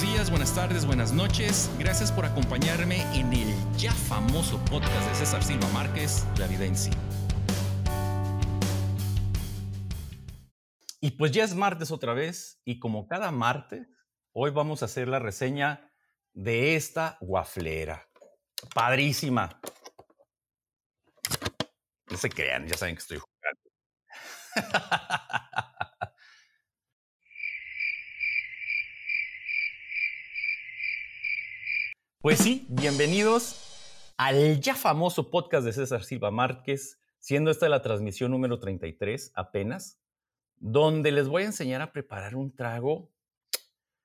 buenos días, buenas tardes, buenas noches. Gracias por acompañarme en el ya famoso podcast de César Silva Márquez, La Evidencia. Y pues ya es martes otra vez y como cada martes, hoy vamos a hacer la reseña de esta guaflera. Padrísima. No se crean, ya saben que estoy jugando. Pues sí, bienvenidos al ya famoso podcast de César Silva Márquez, siendo esta la transmisión número 33 apenas, donde les voy a enseñar a preparar un trago.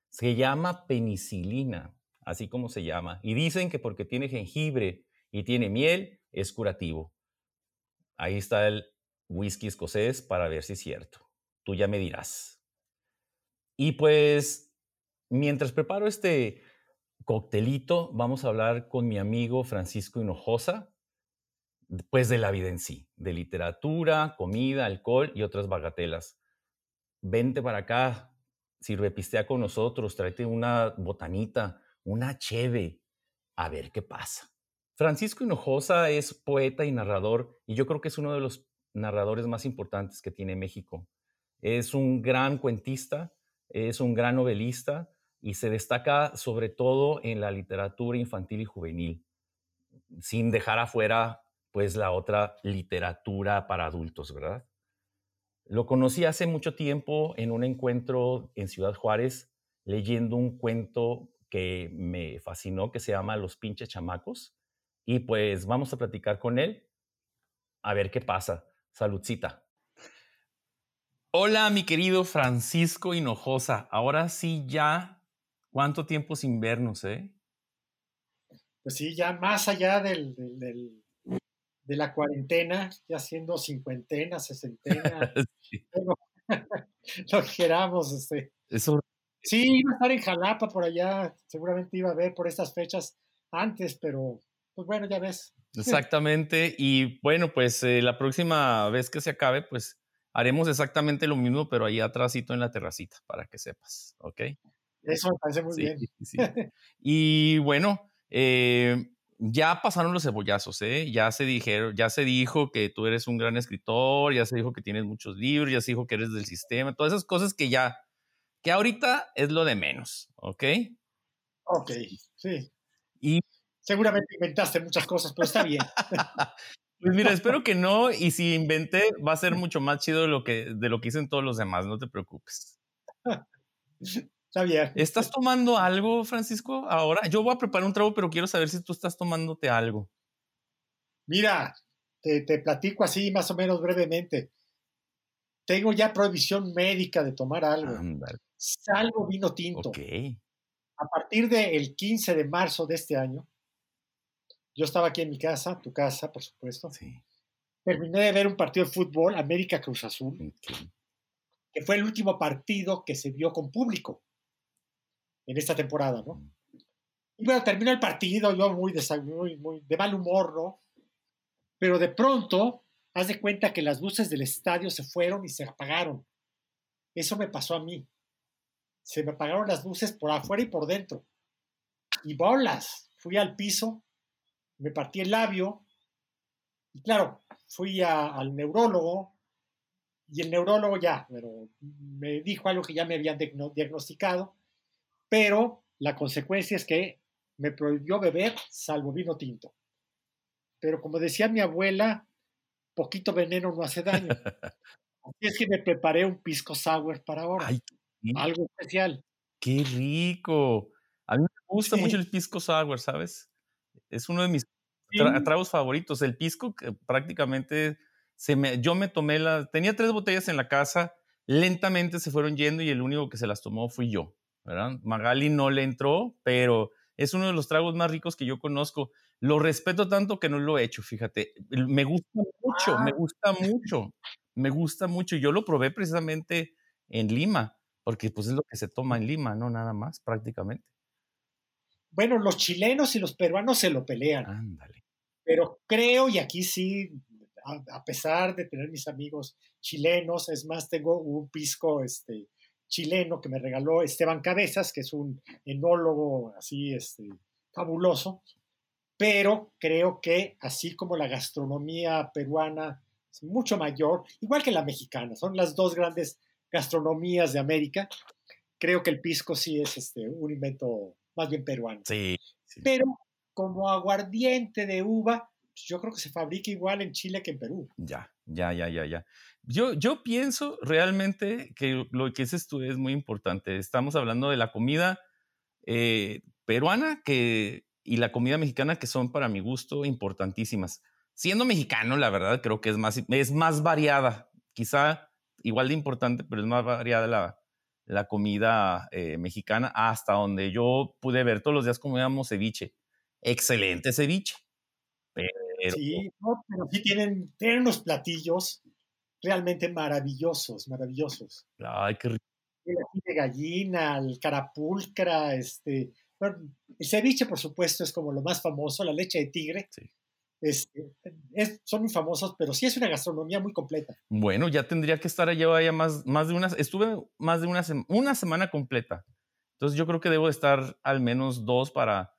Se llama penicilina, así como se llama. Y dicen que porque tiene jengibre y tiene miel, es curativo. Ahí está el whisky escocés para ver si es cierto. Tú ya me dirás. Y pues, mientras preparo este coctelito, vamos a hablar con mi amigo Francisco Hinojosa, pues de la vida en sí, de literatura, comida, alcohol y otras bagatelas. Vente para acá, sirve pistea con nosotros, tráete una botanita, una cheve, a ver qué pasa. Francisco Hinojosa es poeta y narrador y yo creo que es uno de los narradores más importantes que tiene México. Es un gran cuentista, es un gran novelista, y se destaca sobre todo en la literatura infantil y juvenil, sin dejar afuera pues la otra literatura para adultos, ¿verdad? Lo conocí hace mucho tiempo en un encuentro en Ciudad Juárez leyendo un cuento que me fascinó que se llama Los pinches chamacos y pues vamos a platicar con él a ver qué pasa. Saludcita. Hola, mi querido Francisco Hinojosa. Ahora sí ya ¿Cuánto tiempo sin vernos, eh? Pues sí, ya más allá del, de la cuarentena, ya siendo cincuentena, sesentena, lo queramos. Este. Eso. Sí, iba a estar en Jalapa por allá, seguramente iba a ver por estas fechas antes, pero pues bueno, ya ves. Exactamente, y bueno, pues eh, la próxima vez que se acabe, pues haremos exactamente lo mismo, pero ahí atrásito en la terracita, para que sepas, ¿ok? Eso me parece muy bien. y bueno, eh, ya pasaron los cebollazos, ¿eh? Ya se dijeron, ya se dijo que tú eres un gran escritor, ya se dijo que tienes muchos libros, ya se dijo que eres del sistema, todas esas cosas que ya, que ahorita es lo de menos, ¿ok? Ok, sí. Y seguramente inventaste muchas cosas, pero está bien. Pues mira, espero que no, y si inventé, va a ser mucho más chido de lo que, de lo que dicen todos los demás, no te preocupes. ¿Estás tomando algo, Francisco, ahora? Yo voy a preparar un trago, pero quiero saber si tú estás tomándote algo. Mira, te, platico así más o menos brevemente. Tengo ya prohibición médica de tomar algo. Salvo vino tinto. A partir del 15 de marzo de este año, yo estaba aquí en mi casa, tu casa, por supuesto. Sí. Terminé de ver un partido de fútbol, América Cruz Azul, que fue el último partido que se vio con público en esta temporada, ¿no? Y bueno, terminó el partido, yo muy de, mal humor, ¿no? Pero de pronto, haz de cuenta que las luces del estadio se fueron y se apagaron. Eso me pasó a mí. Se me apagaron las luces por afuera y por dentro. Y bolas, fui al piso, me partí el labio. Y claro, fui al neurólogo. Y el neurólogo ya, pero me dijo algo que ya me habían diagnosticado pero la consecuencia es que me prohibió beber salvo vino tinto. Pero como decía mi abuela, poquito veneno no hace daño. Así es que me preparé un pisco sour para ahora. algo especial. ¡Qué rico! A mí me gusta mucho el pisco sour, ¿sabes? Es uno de mis tragos favoritos. El pisco que prácticamente se me, yo me tomé la, tenía tres botellas en la casa, lentamente se fueron yendo y el único que se las tomó fui yo. Magali no le entró, pero es uno de los tragos más ricos que yo conozco. Lo respeto tanto que no lo he hecho, fíjate. Me gusta mucho, me ah. gusta mucho, me gusta mucho. Yo lo probé precisamente en Lima, porque pues es lo que se toma en Lima, ¿no? Nada más, prácticamente. Bueno, los chilenos y los peruanos se lo pelean. Ándale. Pero creo, y aquí sí, a, pesar de tener mis amigos chilenos, es más, tengo un pisco este, chileno que me regaló Esteban Cabezas, que es un enólogo así este, fabuloso, pero creo que así como la gastronomía peruana es mucho mayor, igual que la mexicana, son las dos grandes gastronomías de América, creo que el pisco sí es este, un invento más bien peruano. Sí, Pero como aguardiente de uva, yo creo que se fabrica igual en Chile que en Perú. Ya, ya, ya, ya, ya. Yo, yo pienso realmente que lo que dices tú es muy importante. Estamos hablando de la comida eh, peruana que, y la comida mexicana que son para mi gusto importantísimas. Siendo mexicano, la verdad, creo que es más, es más variada. Quizá igual de importante, pero es más variada la, la comida eh, mexicana hasta donde yo pude ver todos los días comíamos ceviche. Excelente ceviche. Sí, pero sí tienen, tienen unos platillos realmente maravillosos, maravillosos. Ay, qué rico. El de gallina, el carapulcra, este, el ceviche, por supuesto, es como lo más famoso, la leche de tigre. Sí. Este, son muy famosos, pero sí es una gastronomía muy completa. Bueno, ya tendría que estar allá ya más, más de unas, estuve más de una, una semana completa. Entonces yo creo que debo estar al menos dos para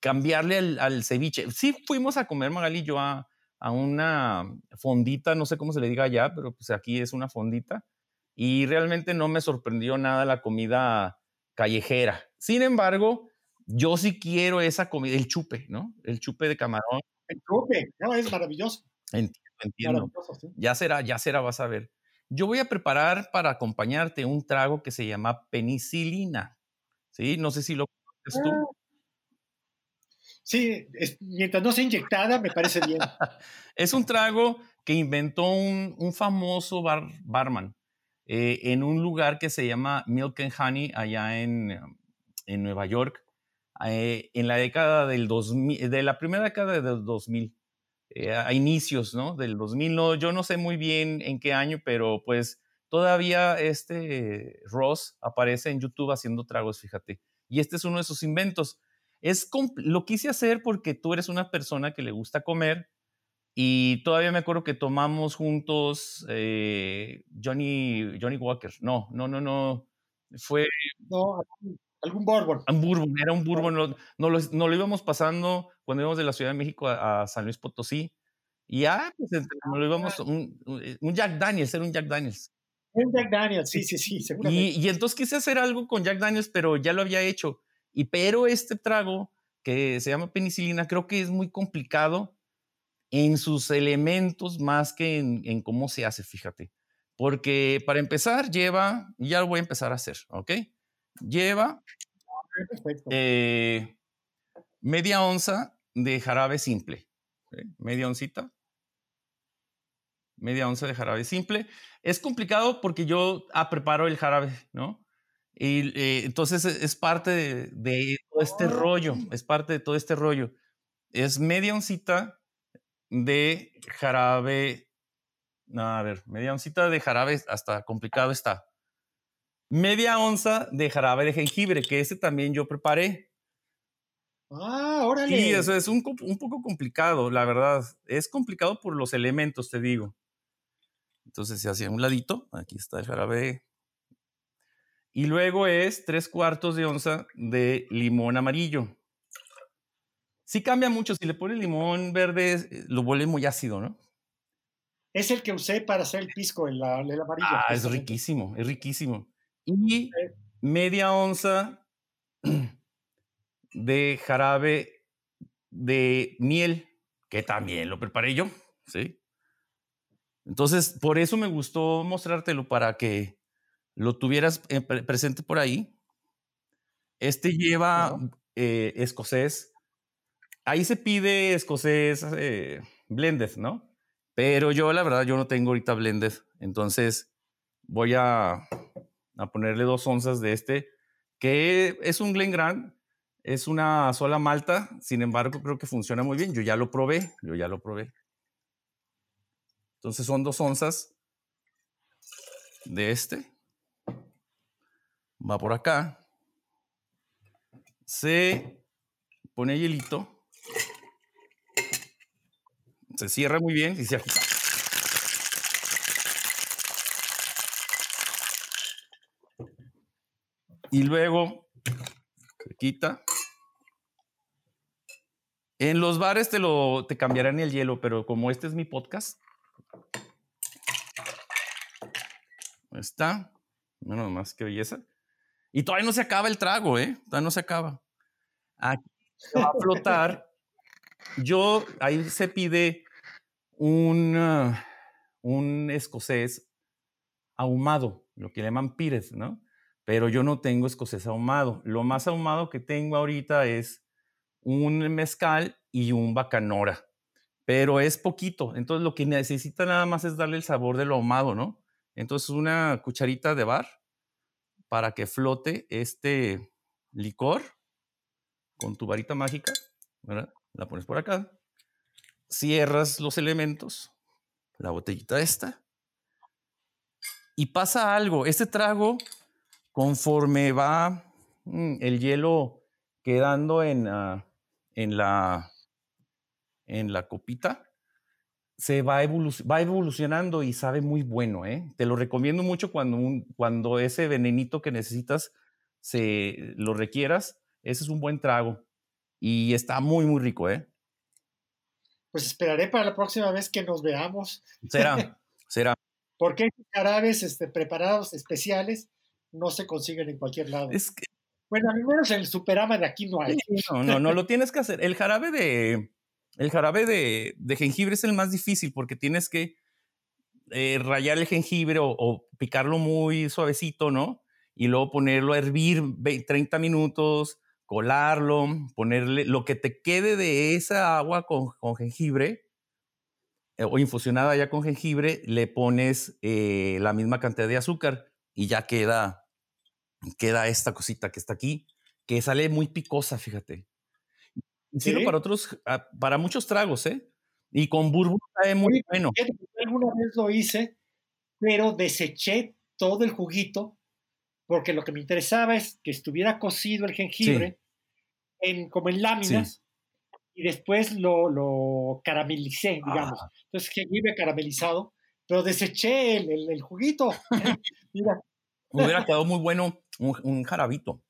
cambiarle al, al ceviche. Sí fuimos a comer, Magali y yo, a, a, una fondita, no sé cómo se le diga allá, pero pues aquí es una fondita. Y realmente no me sorprendió nada la comida callejera. Sin embargo, yo sí quiero esa comida, el chupe, ¿no? El chupe de camarón. El chupe, no, es maravilloso. Entiendo, entiendo. Ya será, ya será, vas a ver. Yo voy a preparar para acompañarte un trago que se llama penicilina. ¿Sí? No sé si lo conoces tú. Sí, mientras no sea inyectada, me parece bien. es un trago que inventó un, un famoso bar, barman eh, en un lugar que se llama Milk and Honey, allá en, en Nueva York. Eh, en la década del 2000, de la primera década del 2000, eh, a inicios, ¿no? Del 2000, no, yo no sé muy bien en qué año, pero pues todavía este Ross aparece en YouTube haciendo tragos, fíjate. Y este es uno de sus inventos. Es lo quise hacer porque tú eres una persona que le gusta comer y todavía me acuerdo que tomamos juntos eh, Johnny, Johnny Walker. No, no, no, no. Fue. No, Algún bourbon. Un bourbon, era un bourbon. No, no, lo, no lo íbamos pasando cuando íbamos de la Ciudad de México a, San Luis Potosí. Y ya, pues nos lo íbamos, un, un, Jack Daniels, era un Jack Daniels. Un Jack Daniels, sí, sí, sí, seguramente. Y, y, entonces quise hacer algo con Jack Daniels, pero ya lo había hecho. Y pero este trago que se llama penicilina, creo que es muy complicado en sus elementos más que en, en cómo se hace, fíjate. Porque para empezar lleva, ya lo voy a empezar a hacer, ¿ok? Lleva eh, media onza de jarabe simple. Media oncita. Media onza de jarabe simple. Es complicado porque yo ah, preparo el jarabe, ¿no? Y eh, entonces e, es parte de, todo este rollo, es parte de todo este rollo. Es media oncita de jarabe. a ver, media oncita de jarabe, hasta complicado está media onza de jarabe de jengibre, que ese también yo preparé. Ah, órale. Sí, eso es un, un, poco complicado, la verdad. Es complicado por los elementos, te digo. Entonces se hacía un ladito, aquí está el jarabe. Y luego es tres cuartos de onza de limón amarillo. Sí cambia mucho, si le pones limón verde, eh, lo vuelve muy ácido, ¿no? Es el que usé para hacer el pisco, el, el amarillo. Ah, es riquísimo, es riquísimo y media onza de jarabe de miel, que también lo preparé yo, ¿sí? Entonces, por eso me gustó mostrártelo para que lo tuvieras eh, presente por ahí. Este lleva eh, escocés. Ahí se pide escocés eh, blended, ¿no? Pero yo, la verdad, yo no tengo ahorita blended. Entonces, voy a a ponerle dos onzas de este, que es un Glen Grant, es una sola malta, sin embargo creo que funciona muy bien. Yo ya lo probé, yo ya lo probé. Entonces son dos onzas de este. Va por acá. Se pone hielito. Se cierra muy bien y se agita. Y luego, quita. En los bares te lo te cambiarán el hielo, pero como este es mi podcast, está. Bueno, más que belleza. Y todavía no se acaba el trago, ¿eh? Todavía no se acaba. Aquí va a flotar. Yo, ahí se pide un, ah, un escocés ahumado, lo que llaman pires, ¿no? Pero yo no tengo escocés ahumado. Lo más ahumado que tengo ahorita es un mezcal y un bacanora. Pero es poquito. Entonces lo que necesita nada más es darle el sabor de lo ahumado, ¿no? Entonces una cucharita de bar para que flote este licor con tu varita mágica. La pones por acá, cierras los elementos, la botellita esta, y pasa algo. Este trago, conforme va mm, el hielo quedando en, ah, en, la, en la copita, se va, va evolucionando y sabe muy bueno. ¿eh? Te lo recomiendo mucho cuando, cuando ese venenito que necesitas se lo requieras. Ese es un buen trago y está muy, muy rico. ¿eh? Pues esperaré para la próxima vez que nos veamos. Será, será. Porque jarabes este, preparados especiales no se consiguen en cualquier lado. Es que... Bueno, al menos en el Superama de aquí no hay. No, no, no lo tienes que hacer. El jarabe de, el jarabe de, jengibre es el más difícil porque tienes que eh, rayar el jengibre o, picarlo muy suavecito, ¿no? Y luego ponerlo a hervir 30 minutos, colarlo, ponerle lo que te quede de esa agua con, jengibre eh, o infusionada ya con jengibre, le pones eh, la misma cantidad de azúcar y ya queda, queda esta cosita que está aquí, que sale muy picosa, fíjate. Sirve para otros, ah, para muchos tragos, ¿eh? Y con bourbon sabe muy bueno. Alguna vez lo hice, pero deseché todo el juguito porque lo que me interesaba es que estuviera cocido el jengibre en, como en láminas y después lo, lo caramelicé, digamos. Ah. Entonces, jengibre caramelizado, pero deseché el, el, juguito. Mira. Me hubiera quedado muy bueno un, un jarabito.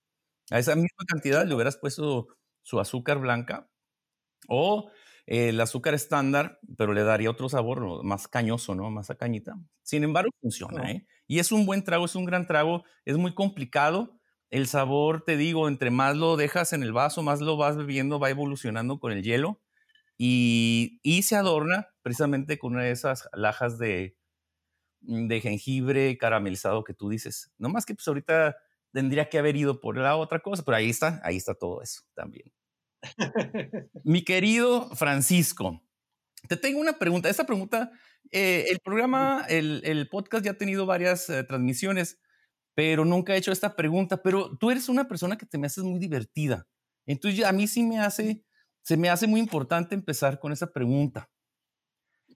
A esa misma cantidad le hubieras puesto su azúcar blanca o el azúcar estándar, pero le daría otro sabor más cañoso, ¿no? Más a cañita. Sin embargo, funciona, ¿eh? Y es un buen trago, es un gran trago, es muy complicado. El sabor, te digo, entre más lo dejas en el vaso, más lo vas bebiendo, va evolucionando con el hielo y, y se adorna precisamente con una de esas lajas de, de jengibre caramelizado que tú dices. No más que pues ahorita tendría que haber ido por la otra cosa, pero ahí está, ahí está todo eso también. Mi querido Francisco, te tengo una pregunta. Esta pregunta, eh, el programa, el, el, podcast ya ha tenido varias eh, transmisiones, pero nunca he hecho esta pregunta, pero tú eres una persona que te me haces muy divertida. Entonces a mí sí me hace, se me hace muy importante empezar con esa pregunta.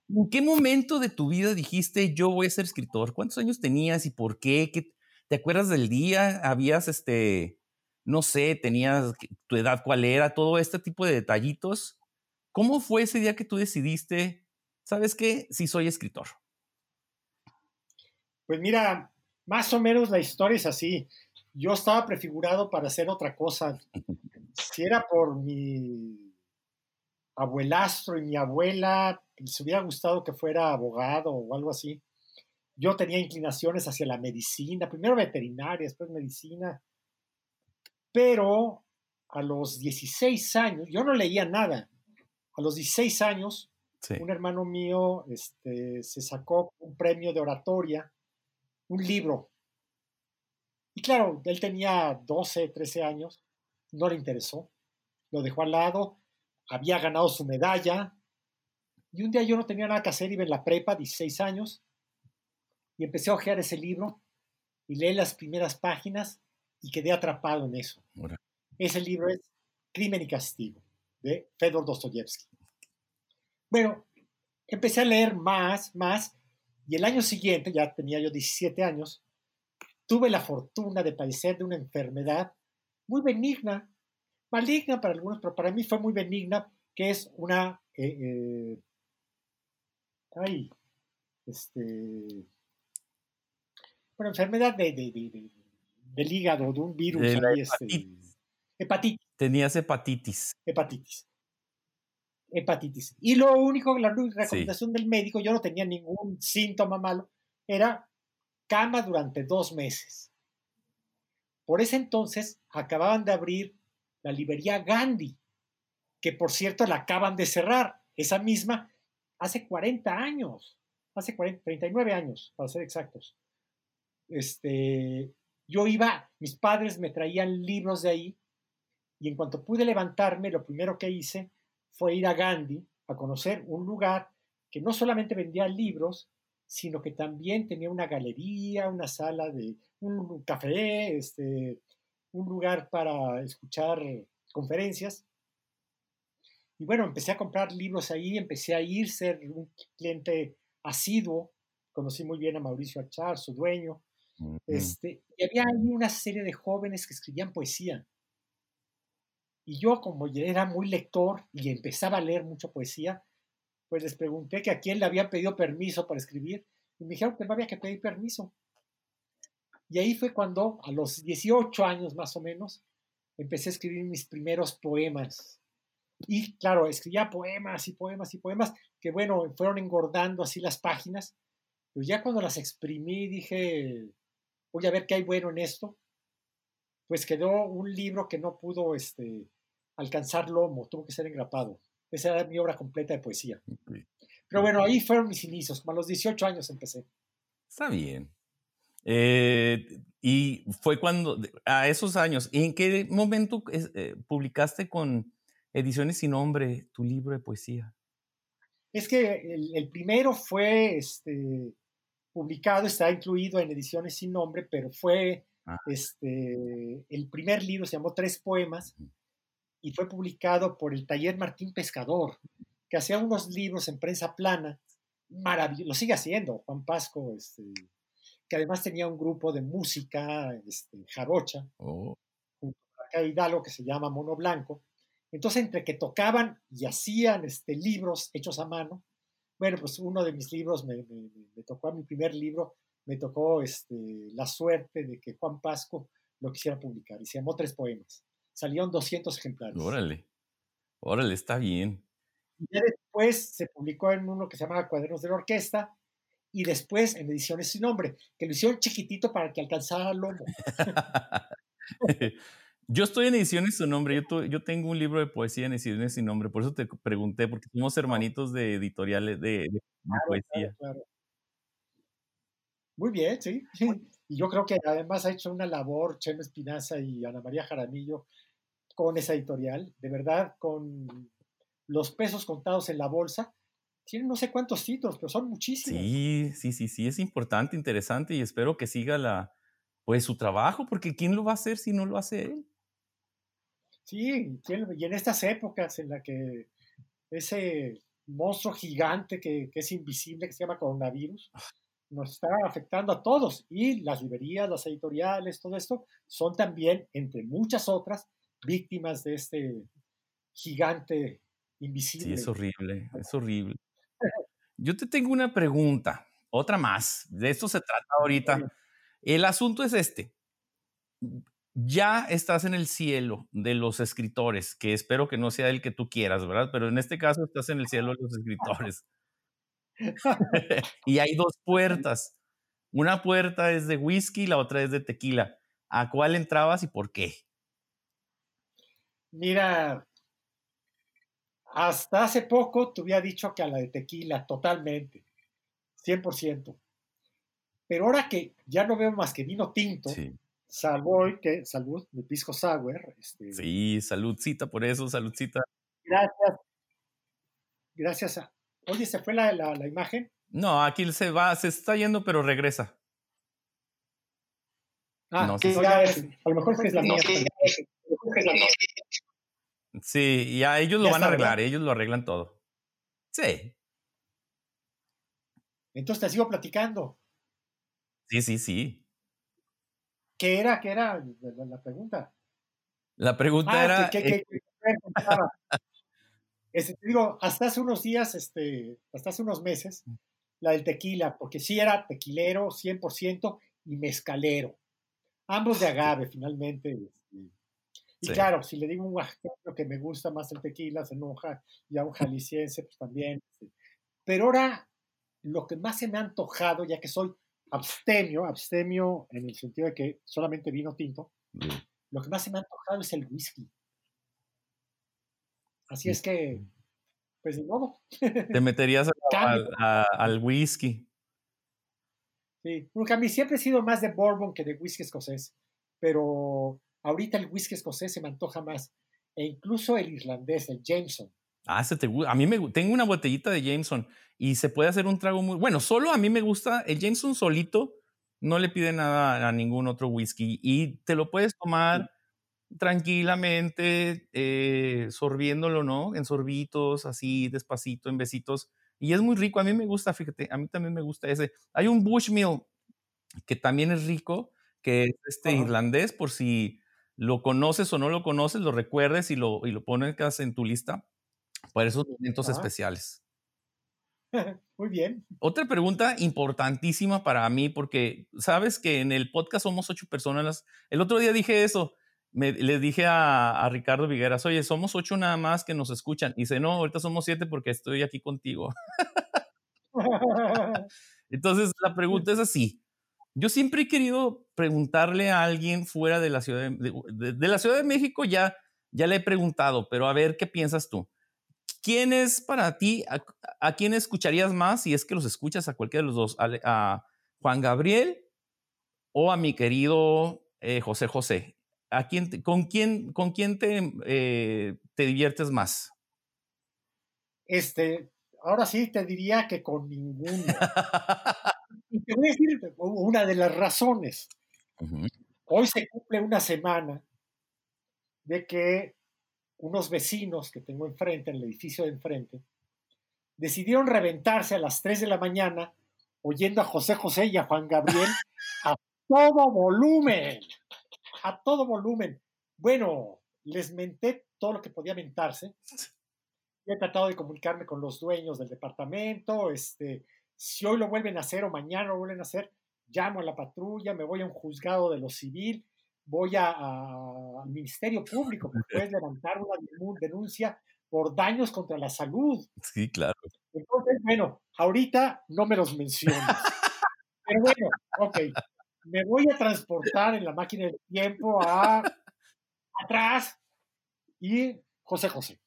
¿En qué momento de tu vida dijiste yo voy a ser escritor? ¿Cuántos años tenías y por qué? ¿Qué ¿Te acuerdas del día? ¿Habías, este, no sé, tenías tu edad cuál era? Todo este tipo de detallitos. ¿Cómo fue ese día que tú decidiste, sabes qué, sí soy escritor? Pues mira, más o menos la historia es así. Yo estaba prefigurado para hacer otra cosa. Si era por mi abuelastro y mi abuela, les hubiera gustado que fuera abogado o algo así yo tenía inclinaciones hacia la medicina, primero veterinaria, después medicina, pero a los 16 años, yo no leía nada, a los 16 años, un hermano mío este, se sacó un premio de oratoria, un libro, y claro, él tenía 12, 13 años, no le interesó, lo dejó al lado, había ganado su medalla, y un día yo no tenía nada que hacer, iba en la prepa, 16 años, y empecé a ojear ese libro y leí las primeras páginas y quedé atrapado en eso. Ese libro es Crimen y Castigo, de Fedor Dostoyevsky. Bueno, empecé a leer más, más, y el año siguiente, ya tenía yo 17 años, tuve la fortuna de padecer de una enfermedad muy benigna, maligna para algunos, pero para mí fue muy benigna, que es una... Eh, eh, ay, este, una enfermedad de, del hígado, de un virus. De este, hepatitis. hepatitis. Tenías hepatitis. Hepatitis. Hepatitis. Y lo único, la recomendación del médico, yo no tenía ningún síntoma malo, era cama durante dos meses. Por ese entonces acababan de abrir la librería Gandhi, que por cierto la acaban de cerrar, esa misma, hace 40 años, hace 40, 39 años, para ser exactos. Este, yo iba, mis padres me traían libros de ahí, y en cuanto pude levantarme, lo primero que hice fue ir a Gandhi a conocer un lugar que no solamente vendía libros, sino que también tenía una galería, una sala de un café, este, un lugar para escuchar conferencias. Y bueno, empecé a comprar libros ahí, empecé a ir, ser un cliente asiduo. Conocí muy bien a Mauricio Achar, su dueño. Este, y había una serie de jóvenes que escribían poesía. Y yo, como era muy lector y empezaba a leer mucha poesía, pues les pregunté que a quién le había pedido permiso para escribir y me dijeron que no había que pedir permiso. Y ahí fue cuando, a los 18 años más o menos, empecé a escribir mis primeros poemas. Y claro, escribía poemas y poemas y poemas que, bueno, fueron engordando así las páginas. Pero ya cuando las exprimí, dije, voy a ver qué hay bueno en esto. Pues quedó un libro que no pudo este, alcanzar lomo, tuvo que ser engrapado. Esa era mi obra completa de poesía. Pero bueno, ahí fueron mis inicios, como a los 18 años empecé. Está bien. Eh, y fue cuando, a esos años, ¿en qué momento eh, publicaste con Ediciones sin Nombre tu libro de poesía? Es que el, primero fue este, publicado, está incluido en Ediciones sin Nombre, pero fue ah. este, el primer libro, se llamó Tres Poemas, y fue publicado por el Taller Martín Pescador, que hacía unos libros en prensa plana, maravilloso, lo sigue haciendo, Juan Pasco, este, que además tenía un grupo de música este, jarocha, oh. junto a Hidalgo, que se llama Mono Blanco. Entonces, entre que tocaban y hacían este, libros hechos a mano, bueno, pues uno de mis libros me, me, tocó, a mi primer libro, me tocó este, la suerte de que Juan Pasco lo quisiera publicar y se llamó Tres Poemas. Salieron 200 ejemplares. Órale, órale, está bien. Y después se publicó en uno que se llama Cuadernos de la Orquesta y después en ediciones sin nombre, que lo hicieron chiquitito para que alcanzara el lomo. yo estoy en ediciones sin nombre, yo, yo, tengo un libro de poesía en ediciones sin nombre, por eso te pregunté, porque somos hermanitos de editoriales de, poesía. Muy bien, sí. Y yo creo que además ha hecho una labor Chema Espinaza y Ana María Jaramillo con esa editorial, de verdad, con los pesos contados en la bolsa. Tienen no sé cuántos títulos, pero son muchísimos. Sí, sí, sí, sí, es importante, interesante y espero que siga la, pues su trabajo, porque ¿quién lo va a hacer si no lo hace él? Sí, y en estas épocas en las que ese monstruo gigante que, que, es invisible, que se llama coronavirus, ah. nos está afectando a todos. Y las librerías, las editoriales, todo esto, son también, entre muchas otras, víctimas de este gigante invisible. Sí, es horrible, es horrible. Yo te tengo una pregunta, otra más. De esto se trata ahorita. El asunto es este. Ya estás en el cielo de los escritores, que espero que no sea el que tú quieras, ¿verdad? Pero en este caso estás en el cielo de los escritores. y hay dos puertas. Una puerta es de whisky, la otra es de tequila. ¿A cuál entrabas y por qué? Mira, hasta hace poco te hubiera dicho que a la de tequila, totalmente, 100%. Pero ahora que ya no veo más que vino tinto, salvo hoy que, salud, mi pisco sour. Este, sí, saludcita por eso, saludcita. Gracias. Gracias a... Oye, ¿se fue la, la, imagen? No, aquí se va, se está yendo, pero regresa. Ah, no, sí, a lo mejor es la mía. Sí, y a ellos lo van a arreglar, ellos lo arreglan todo. Sí. Entonces te sigo platicando. Sí, sí, sí. ¿Qué era? ¿Qué era la, pregunta? La pregunta ah, era. ¿qué, qué, este, te digo, hasta hace unos días, este, hasta hace unos meses, la del tequila, porque sí era tequilero 100% y mezcalero. Ambos de agave, finalmente. Este, y claro, si le digo un oaxaqueño que me gusta más el tequila, se enoja, y a un jalisciense, pues también. Este. Pero ahora, lo que más se me ha antojado, ya que soy abstemio, abstemio en el sentido de que solamente vino tinto, lo que más se me ha antojado es el whisky. Así es que, pues de nuevo. Te meterías al whisky. Sí, porque a mí siempre he sido más de bourbon que de whisky escocés, pero ahorita el whisky escocés se me antoja más, e incluso el irlandés, el Jameson. Ah, se te A mí me tengo una botellita de Jameson y se puede hacer un trago muy bueno. Solo a mí me gusta el Jameson solito, no le pide nada a ningún otro whisky y te lo puedes tomar tranquilamente, eh, sorbiéndolo, ¿no? En sorbitos, así, despacito, en besitos. Y es muy rico. A mí me gusta, fíjate, a mí también me gusta ese. Hay un Bushmill que también es rico, que es este irlandés, por si lo conoces o no lo conoces, lo recuerdes y lo, y lo pones en tu lista para esos momentos especiales. Muy bien. Otra pregunta importantísima para mí, porque sabes que en el podcast somos ocho personas. El otro día dije eso, me, le dije a, a, Ricardo Vigueras, oye, somos ocho nada más que nos escuchan. Y dice, no, ahorita somos siete porque estoy aquí contigo. Entonces, la pregunta es así. Yo siempre he querido preguntarle a alguien fuera de la Ciudad de, de, la Ciudad de México, ya, ya le he preguntado, pero a ver qué piensas tú. ¿Quién es para ti, a, quién escucharías más si es que los escuchas a cualquiera de los dos? ¿A, Juan Gabriel o a mi querido eh, José José? ¿A quién, con, quién, ¿Con quién te, eh, te diviertes más? Este, ahora sí te diría que con ninguno. y te voy a decir una de las razones. Hoy se cumple una semana de que unos vecinos que tengo enfrente, en el edificio de enfrente, decidieron reventarse a las 3 de la mañana oyendo a José José y a Juan Gabriel a todo volumen, a todo volumen. Bueno, les menté todo lo que podía mentarse. He tratado de comunicarme con los dueños del departamento. Este, si hoy lo vuelven a hacer o mañana lo vuelven a hacer, llamo a la patrulla, me voy a un juzgado de lo civil voy al Ministerio Público, que puedes levantar una denuncia por daños contra la salud. Sí, claro. Entonces, bueno, ahorita no me los menciono. Pero bueno, ok. Me voy a transportar en la máquina del tiempo a atrás y José José.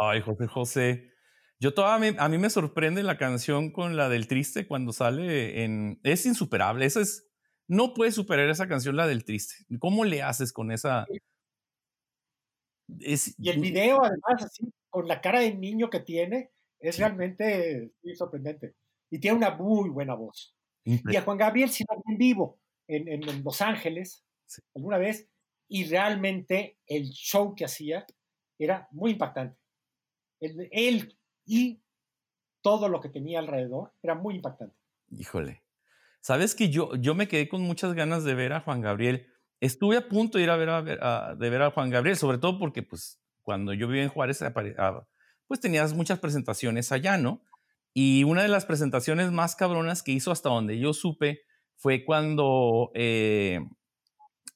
Ay, José José. Yo todavía a mí me sorprende la canción con la del triste cuando sale en... Es insuperable, eso es no puedes superar esa canción, la del triste. ¿Cómo le haces con esa? y el video, además, así, con la cara de niño que tiene, es realmente sorprendente. Y tiene una muy buena voz. Y a Juan Gabriel sí en vivo en, Los Ángeles alguna vez, y realmente el show que hacía era muy impactante. él y todo lo que tenía alrededor era muy impactante. Híjole. Sabes que yo, yo me quedé con muchas ganas de ver a Juan Gabriel. Estuve a punto de ir a ver a, de ver a Juan Gabriel, sobre todo porque pues cuando yo vivía en Juárez, ah, pues tenías muchas presentaciones allá, ¿no? Y una de las presentaciones más cabronas que hizo hasta donde yo supe fue cuando eh,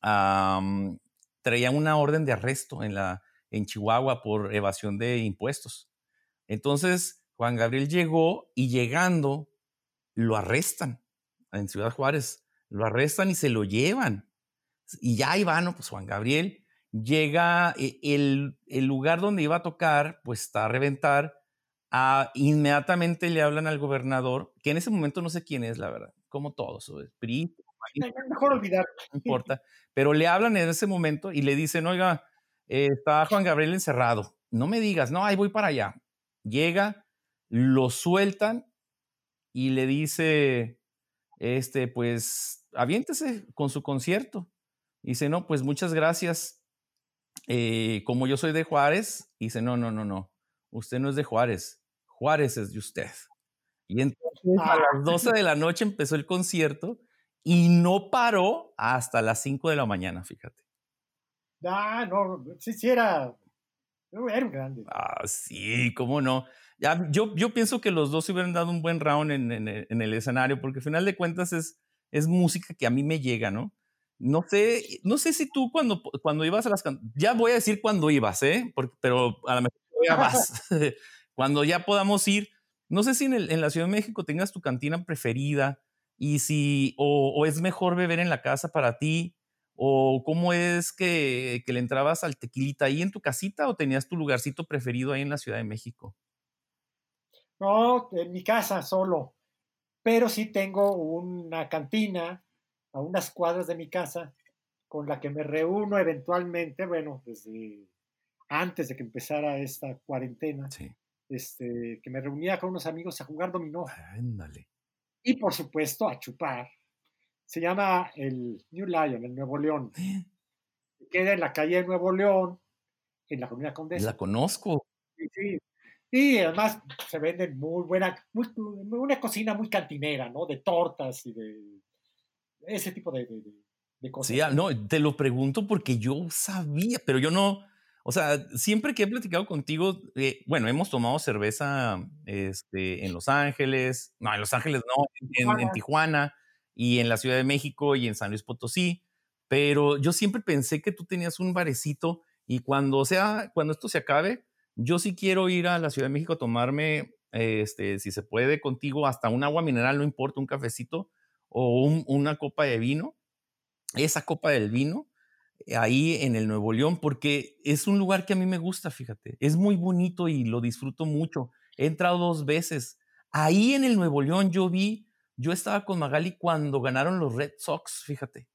traía una orden de arresto en, la, en Chihuahua por evasión de impuestos. Entonces, Juan Gabriel llegó y llegando, lo arrestan en Ciudad Juárez. Lo arrestan y se lo llevan. Y ya Ivano, pues Juan Gabriel, llega, e, el, el lugar donde iba a tocar, pues está a reventar. A, inmediatamente le hablan al gobernador, que en ese momento no sé quién es, la verdad, como todos, o PRI. Mejor olvidar. No importa. Pero le hablan en ese momento y le dicen, oiga, está Juan Gabriel encerrado. No me digas, no, ahí voy para allá. Llega, lo sueltan y le dice, este, pues, aviéntese con su concierto. dice, no, pues muchas gracias. Eh, como yo soy de Juárez, dice, no, no, no, no, usted no es de Juárez, Juárez es de usted. Y entonces a las 12 de la noche empezó el concierto y no paró hasta las 5 de la mañana, fíjate. Ah, no, sí, sí era, era grande. Ah, sí, cómo no yo, yo pienso que los dos se hubieran dado un buen round en, en, el escenario, porque al final de cuentas es, es música que a mí me llega, ¿no? No sé, no sé si tú cuando, cuando ibas a las ya voy a decir cuando ibas, ¿eh? pero a lo mejor ya vas. cuando ya podamos ir, no sé si en, la Ciudad de México tengas tu cantina preferida y si, o, es mejor beber en la casa para ti, o cómo es que, que, le entrabas al tequilita ahí en tu casita o tenías tu lugarcito preferido ahí en la Ciudad de México. No, en mi casa solo, pero sí tengo una cantina a unas cuadras de mi casa con la que me reúno eventualmente, bueno, desde antes de que empezara esta cuarentena, este, que me reunía con unos amigos a jugar dominó. Ándale. Y por supuesto a chupar. Se llama el New Lion, el Nuevo León. Queda en la calle de Nuevo León, en la Comunidad Condesa. La conozco. Y además se venden muy buena, muy, una cocina muy cantinera, ¿no? De tortas y de ese tipo de, cosas. Sí, ah, no, te lo pregunto porque yo sabía, pero yo no, o sea, siempre que he platicado contigo, eh, bueno, hemos tomado cerveza este, en Los Ángeles, no, en Los Ángeles no, en, Tijuana y en la Ciudad de México y en San Luis Potosí, pero yo siempre pensé que tú tenías un barecito y cuando sea, cuando esto se acabe, yo sí quiero ir a la Ciudad de México a tomarme, este, si se puede contigo, hasta un agua mineral, no importa, un cafecito, o una copa de vino, esa copa del vino, eh, ahí en el Nuevo León, porque es un lugar que a mí me gusta, fíjate, es muy bonito y lo disfruto mucho. He entrado dos veces. Ahí en el Nuevo León yo vi, yo estaba con Magali cuando ganaron los Red Sox, fíjate.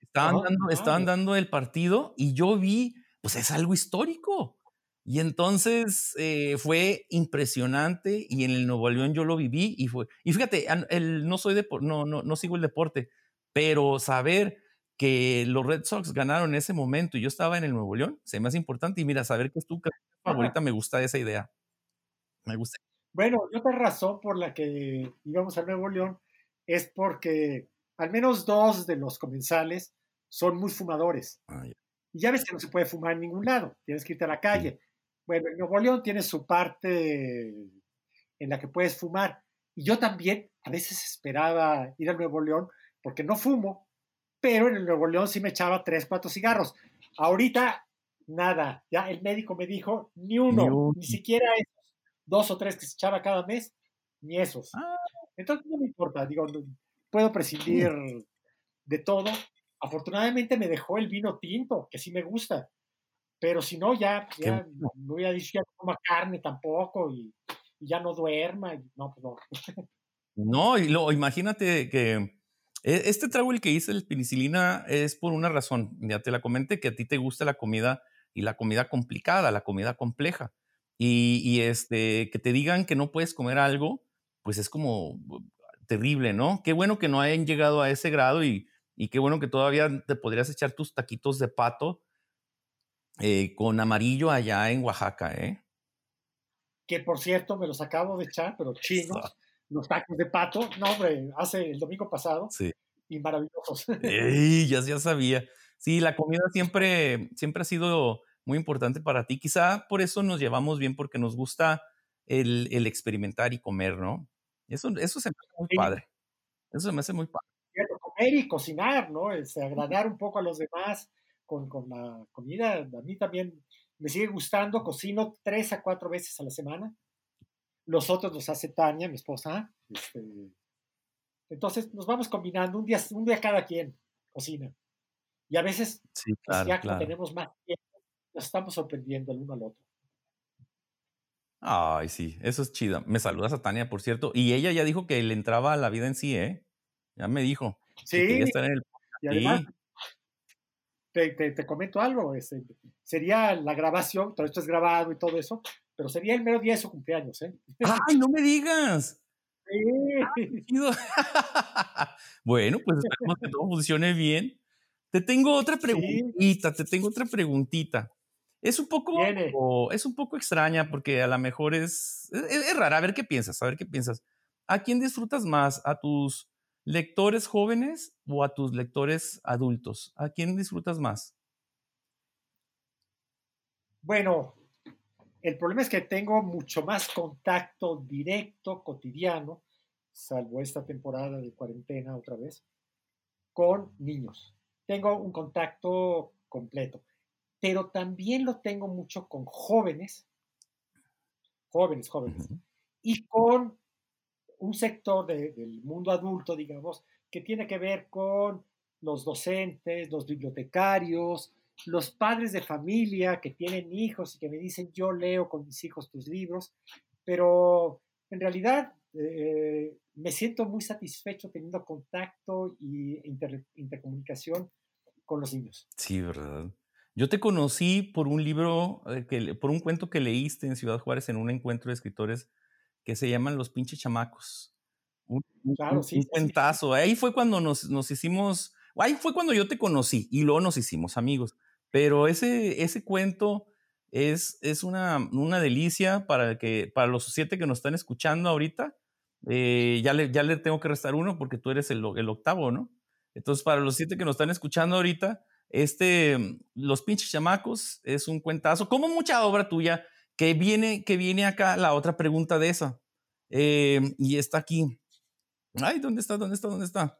Estaban, oh, dando, estaban dando el partido y yo vi, pues es algo histórico. Y entonces eh, fue impresionante y en el Nuevo León yo lo viví y fue. Y fíjate, el, no soy de, no, no, no sigo el deporte, pero saber que los Red Sox ganaron en ese momento y yo estaba en el Nuevo León, se me hace importante. Y mira, saber que es tu favorita, me gusta esa idea. Me gusta. Bueno, otra razón por la que íbamos a Nuevo León es porque al menos dos de los comensales son muy fumadores. Ah, y ya ves que no se puede fumar en ningún lado, tienes que irte a la calle. Bueno, Nuevo León tiene su parte en la que puedes fumar. Y yo también a veces esperaba ir al Nuevo León porque no fumo, pero en el Nuevo León sí me echaba tres, cuatro cigarros. Ahorita, nada. Ya el médico me dijo, ni uno, ni, siquiera esos dos o tres que se echaba cada mes, ni esos. Ah. Entonces no me importa, digo, puedo prescindir de todo. Afortunadamente me dejó el vino tinto, que sí me gusta. Pero si no, ya, ya no voy a decir que no coma carne tampoco y, ya no duerma. no, pues no. No, y lo, imagínate que e, este trago el que hice, el penicilina, es por una razón. Ya te la comenté, que a ti te gusta la comida y la comida complicada, la comida compleja. Y, y, este, que te digan que no puedes comer algo, pues es como terrible, ¿no? Qué bueno que no hayan llegado a ese grado y, y qué bueno que todavía te podrías echar tus taquitos de pato eh, con amarillo allá en Oaxaca, ¿eh? Que por cierto, me los acabo de echar, pero chinos, los tacos de pato, no, hombre, hace el domingo pasado. Sí. Y maravillosos. ya, ya sabía. Sí, la comida siempre, siempre ha sido muy importante para ti. Quizá por eso nos llevamos bien, porque nos gusta el, el experimentar y comer, ¿no? Eso, eso se me hace muy padre. Eso se me hace muy padre. Comer y cocinar, ¿no? Este, agradar un poco a los demás con, la comida. A mí también me sigue gustando, cocino tres a cuatro veces a la semana. Los otros los hace Tania, mi esposa. Este, entonces nos vamos combinando, un día, un día cada quien cocina. Y a veces, pues, ya que tenemos más tiempo, nos estamos sorprendiendo el uno al otro. Ay, sí, eso es chido. Me saludas a Tania, por cierto. Y ella ya dijo que le entraba a la vida en sí, ¿eh? Ya me dijo. Sí. estar en el... Y además, te, comento algo, este, sería la grabación, todo esto es grabado y todo eso, pero sería el mero día de su cumpleaños, ¿eh? ¡Ay, no me digas! bueno, pues esperemos que todo funcione bien. Te tengo otra preguntita, te tengo otra preguntita. Es un poco, es un poco extraña porque a lo mejor es, es, es, rara. A ver qué piensas, a ver qué piensas. ¿A quién disfrutas más? ¿A tus lectores jóvenes o a tus lectores adultos? ¿A quién disfrutas más? Bueno, el problema es que tengo mucho más contacto directo, cotidiano, salvo esta temporada de cuarentena otra vez, con niños. Tengo un contacto completo, pero también lo tengo mucho con jóvenes, jóvenes, jóvenes, y con un sector del mundo adulto, digamos, que tiene que ver con los docentes, los bibliotecarios, los padres de familia que tienen hijos y que me dicen, yo leo con mis hijos tus libros, pero en realidad eh, me siento muy satisfecho teniendo contacto y intercomunicación con los niños. Sí, ¿verdad? Yo te conocí por un libro, eh, que, por un cuento que leíste en Ciudad Juárez en un encuentro de escritores que se llaman Los pinches chamacos. Un, claro, sí, un cuentazo. Ahí fue cuando nos, nos hicimos, ahí fue cuando yo te conocí y luego nos hicimos amigos. Pero ese, ese cuento es, es una, una delicia para, que, para los siete que nos están escuchando ahorita. Eh, ya, le, ya le tengo que restar uno porque tú eres el, el, octavo, ¿no? Entonces, para los siete que nos están escuchando ahorita, este, Los pinches chamacos es un cuentazo, como mucha obra tuya, que viene, que viene acá la otra pregunta de esa. Eh, y está aquí. Ay, ¿dónde está? ¿Dónde está? ¿Dónde está?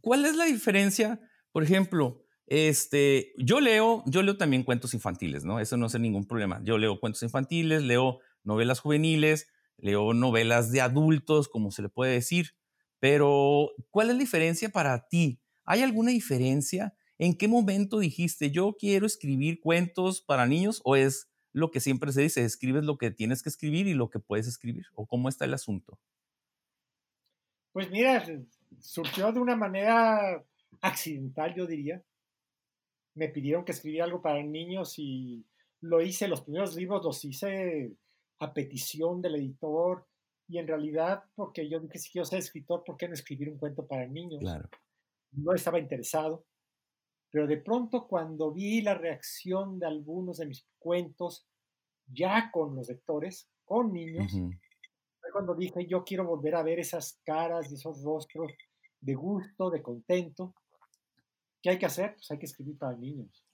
¿Cuál es la diferencia? Por ejemplo, este, yo leo, yo leo también cuentos infantiles, ¿no? Eso no es ningún problema. Yo leo cuentos infantiles, leo novelas juveniles, leo novelas de adultos, como se le puede decir. Pero, ¿cuál es la diferencia para ti? ¿Hay alguna diferencia? ¿En qué momento dijiste, yo quiero escribir cuentos para niños? ¿O es lo que siempre se dice, escribes lo que tienes que escribir y lo que puedes escribir? ¿O cómo está el asunto? Pues mira, surgió de una manera accidental, yo diría me pidieron que escribiera algo para niños y lo hice, los primeros libros los hice a petición del editor y en realidad porque yo dije, si quiero ser escritor, ¿por qué no escribir un cuento para niños? Claro. No estaba interesado, pero de pronto cuando vi la reacción de algunos de mis cuentos, ya con los lectores, con niños, fue cuando dije, yo quiero volver a ver esas caras y esos rostros de gusto, de contento, ¿Qué hay que hacer? Pues hay que escribir para niños.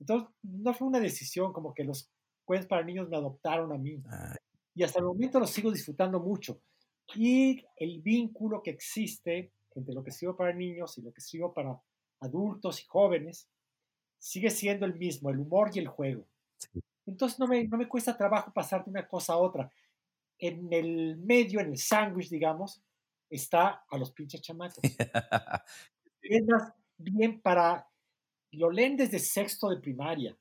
Entonces, no fue una decisión como que los cuentos para niños me adoptaron a mí. Y hasta el momento los sigo disfrutando mucho. Y el vínculo que existe entre lo que escribo para niños y lo que escribo para adultos y jóvenes sigue siendo el mismo, el humor y el juego. Entonces no me, no me cuesta trabajo pasar de una cosa a otra. En el medio, en el sándwich, digamos, está a los pinches chamacos. es más, bien para, lo leen desde sexto de primaria,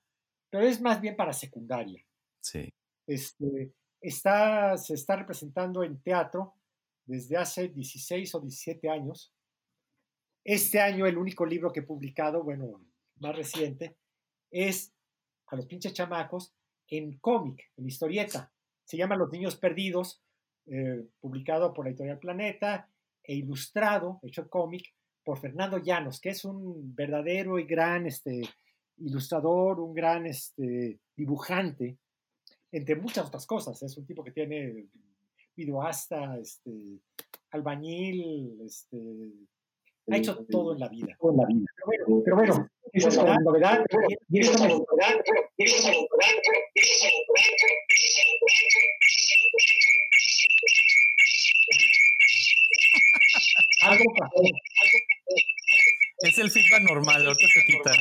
pero es más bien para secundaria. Sí. Este, está, se está representando en teatro desde hace 16 o 17 años. Este año el único libro que he publicado, bueno, más reciente, es A los pinches chamacos en cómic, en historieta. Se llama Los Niños Perdidos, eh, publicado por la editorial Planeta e ilustrado, hecho cómic, por Fernando Llanos, que es un verdadero y gran este, ilustrador, un gran este, dibujante, entre muchas otras cosas. Es un tipo que tiene videoasta, este, albañil, este, ha hecho todo en la vida. Todo en la vida. Pero bueno, pero bueno esa es la novedad. Y esa novedad. Algo pasó. Es el feedback normal, ahorita se quita.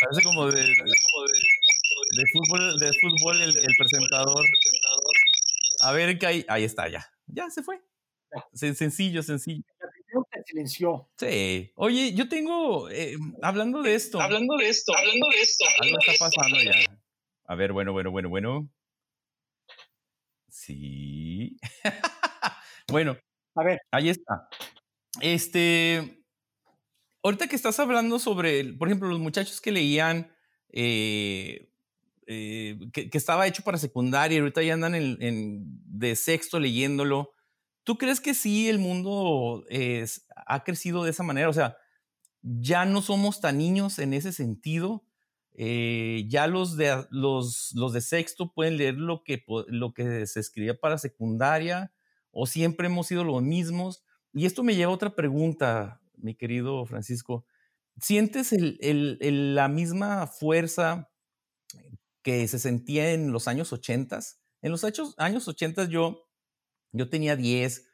Parece como de, de, fútbol, de fútbol el, el, presentador. A ver qué hay. Ahí está, ya. Ya se fue. Sencillo, sencillo. silenció. Sí. Oye, yo tengo, eh, hablando de esto. Hablando de esto, hablando de esto. Algo está pasando ya. A ver, bueno, bueno, bueno, bueno. Sí. bueno, a ver. Ahí está. Este, ahorita que estás hablando sobre, por ejemplo, los muchachos que leían, eh, eh, que, estaba hecho para secundaria y ahorita ya andan en, de sexto leyéndolo, ¿tú crees que sí el mundo ha crecido de esa manera? O sea, ya no somos tan niños en ese sentido. Eh, ya los de, los de sexto pueden leer lo que, lo que se escribía para secundaria o siempre hemos sido los mismos? Y esto me lleva a otra pregunta, mi querido Francisco. ¿Sientes la misma fuerza que se sentía en los años 80, En los años, años 80 yo, yo tenía 10,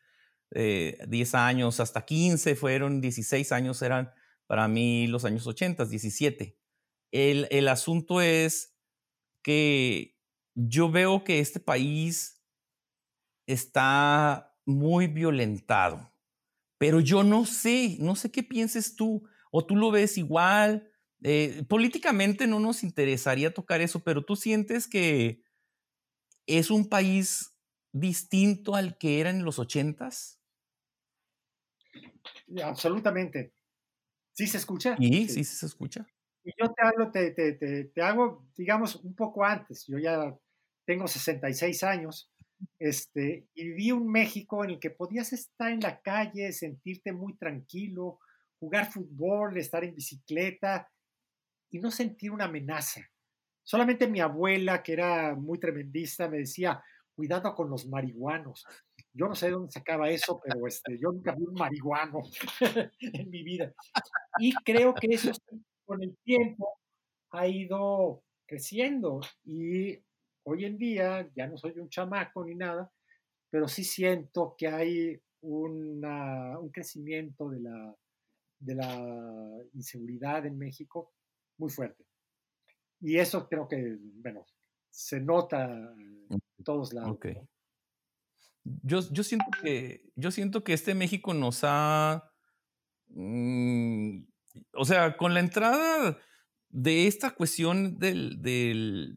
10 eh, años, hasta 15 fueron, 16 años eran para mí los años 80, 17. El, el asunto es que yo veo que este país está muy violentado, pero yo no sé, no sé qué pienses tú, o tú lo ves igual. Eh, políticamente no nos interesaría tocar eso, pero tú sientes que es un país distinto al que era en los ochentas. Absolutamente. ¿Sí se escucha? Sí, sí, sí se escucha. Y yo te hablo, te, te, te, hago, digamos, un poco antes. Yo ya tengo 66 años este, y viví un México en el que podías estar en la calle, sentirte muy tranquilo, jugar fútbol, estar en bicicleta y no sentir una amenaza. Solamente mi abuela, que era muy tremendista, me decía, cuidado con los marihuanos. Yo no sé de dónde sacaba eso, pero este, yo nunca vi un marihuano en mi vida. Y creo que eso con el tiempo ha ido creciendo y hoy en día ya no soy un chamaco ni nada, pero sí siento que hay una, un crecimiento de la, de la inseguridad en México muy fuerte. Y eso creo que, bueno, se nota en todos lados. Yo, yo, siento que, yo siento que este México nos ha... Mm, o sea, con la entrada de esta cuestión del, del,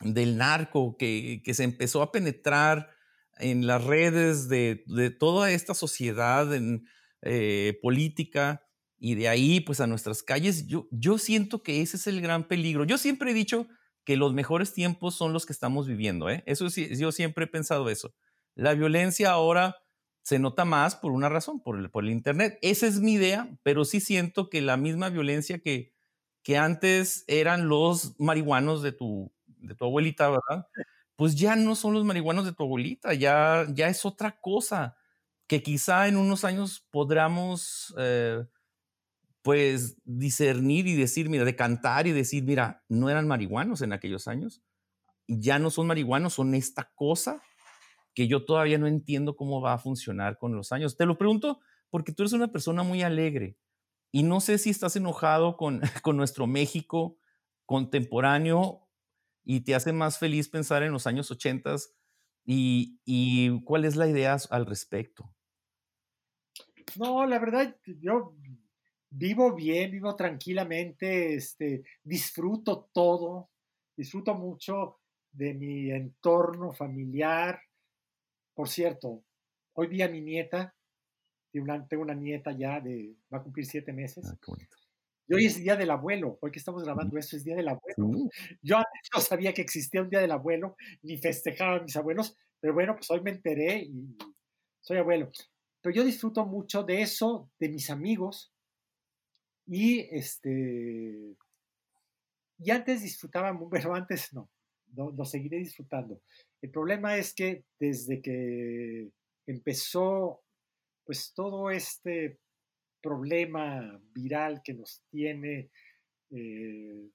del narco que, que, se empezó a penetrar en las redes de, de toda esta sociedad en, eh, política y de ahí pues a nuestras calles, yo, yo siento que ese es el gran peligro. Yo siempre he dicho que los mejores tiempos son los que estamos viviendo. ¿eh? Eso sí, yo siempre he pensado eso. La violencia ahora se nota más por una razón, por el, por el Internet. Esa es mi idea, pero sí siento que la misma violencia que, que antes eran los marihuanos de tu, de tu abuelita, ¿verdad? Pues ya no son los marihuanos de tu abuelita, ya, ya es otra cosa que quizá en unos años podamos, eh, pues, discernir y decir, mira, de cantar y decir, mira, no eran marihuanos en aquellos años, ya no son marihuanos, son esta cosa que yo todavía no entiendo cómo va a funcionar con los años. Te lo pregunto porque tú eres una persona muy alegre y no sé si estás enojado con, con nuestro México contemporáneo y te hace más feliz pensar en los años 80 y, y cuál es la idea al respecto. No, la verdad, yo vivo bien, vivo tranquilamente, este, disfruto todo, disfruto mucho de mi entorno familiar, por cierto, hoy vi a mi nieta, tengo una nieta ya de, va a cumplir siete meses. Ah, y hoy es Día del Abuelo, hoy que estamos grabando esto es Día del Abuelo. Yo antes no sabía que existía un Día del Abuelo, ni festejaba a mis abuelos, pero bueno, pues hoy me enteré y soy abuelo. Pero yo disfruto mucho de eso, de mis amigos, y este, y antes disfrutaba, pero antes no, no, lo seguiré disfrutando. El problema es que desde que empezó pues todo este problema viral que nos tiene eh,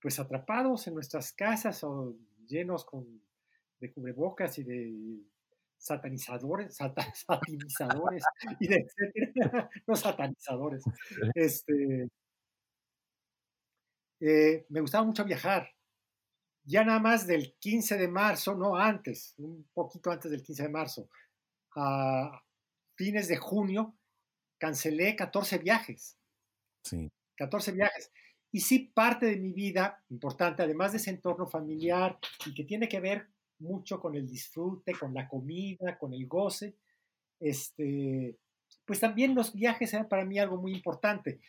pues atrapados en nuestras casas o llenos con, de cubrebocas y de satanizadores, satanizadores y de etcétera, no satanizadores. Este, eh, me gustaba mucho viajar ya nada más del 15 de marzo, no antes, un poquito antes del 15 de marzo, a fines de junio, cancelé 14 viajes. Sí. 14 viajes. Y sí, parte de mi vida importante, además de ese entorno familiar y que tiene que ver mucho con el disfrute, con la comida, con el goce, este, pues también los viajes eran para mí algo muy importante,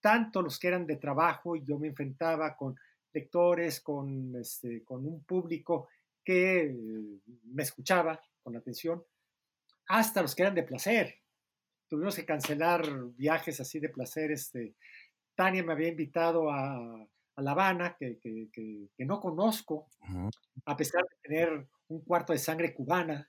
tanto los que eran de trabajo y yo me enfrentaba con lectores, con, este, con un público que me escuchaba con atención, hasta los que eran de placer. Tuvimos que cancelar viajes así de placer. Este, Tania me había invitado a, La Habana, que, no conozco, a pesar de tener un cuarto de sangre cubana.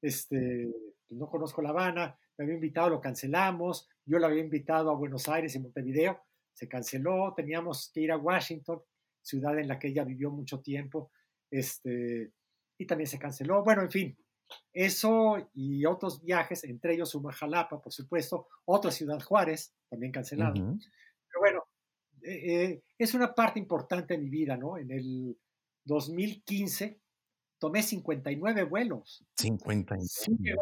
Este, pues, no conozco La Habana, me había invitado, lo cancelamos. Yo lo había invitado a Buenos Aires y Montevideo, se canceló. Teníamos que ir a Washington, ciudad en la que ella vivió mucho tiempo. Este, y también se canceló. Bueno, en fin, eso y otros viajes, entre ellos Jalapa, por supuesto, otra ciudad Juárez, también cancelado. Pero bueno, eh, eh, es una parte importante de mi vida, ¿no? En el 2015 tomé 59 vuelos. 59.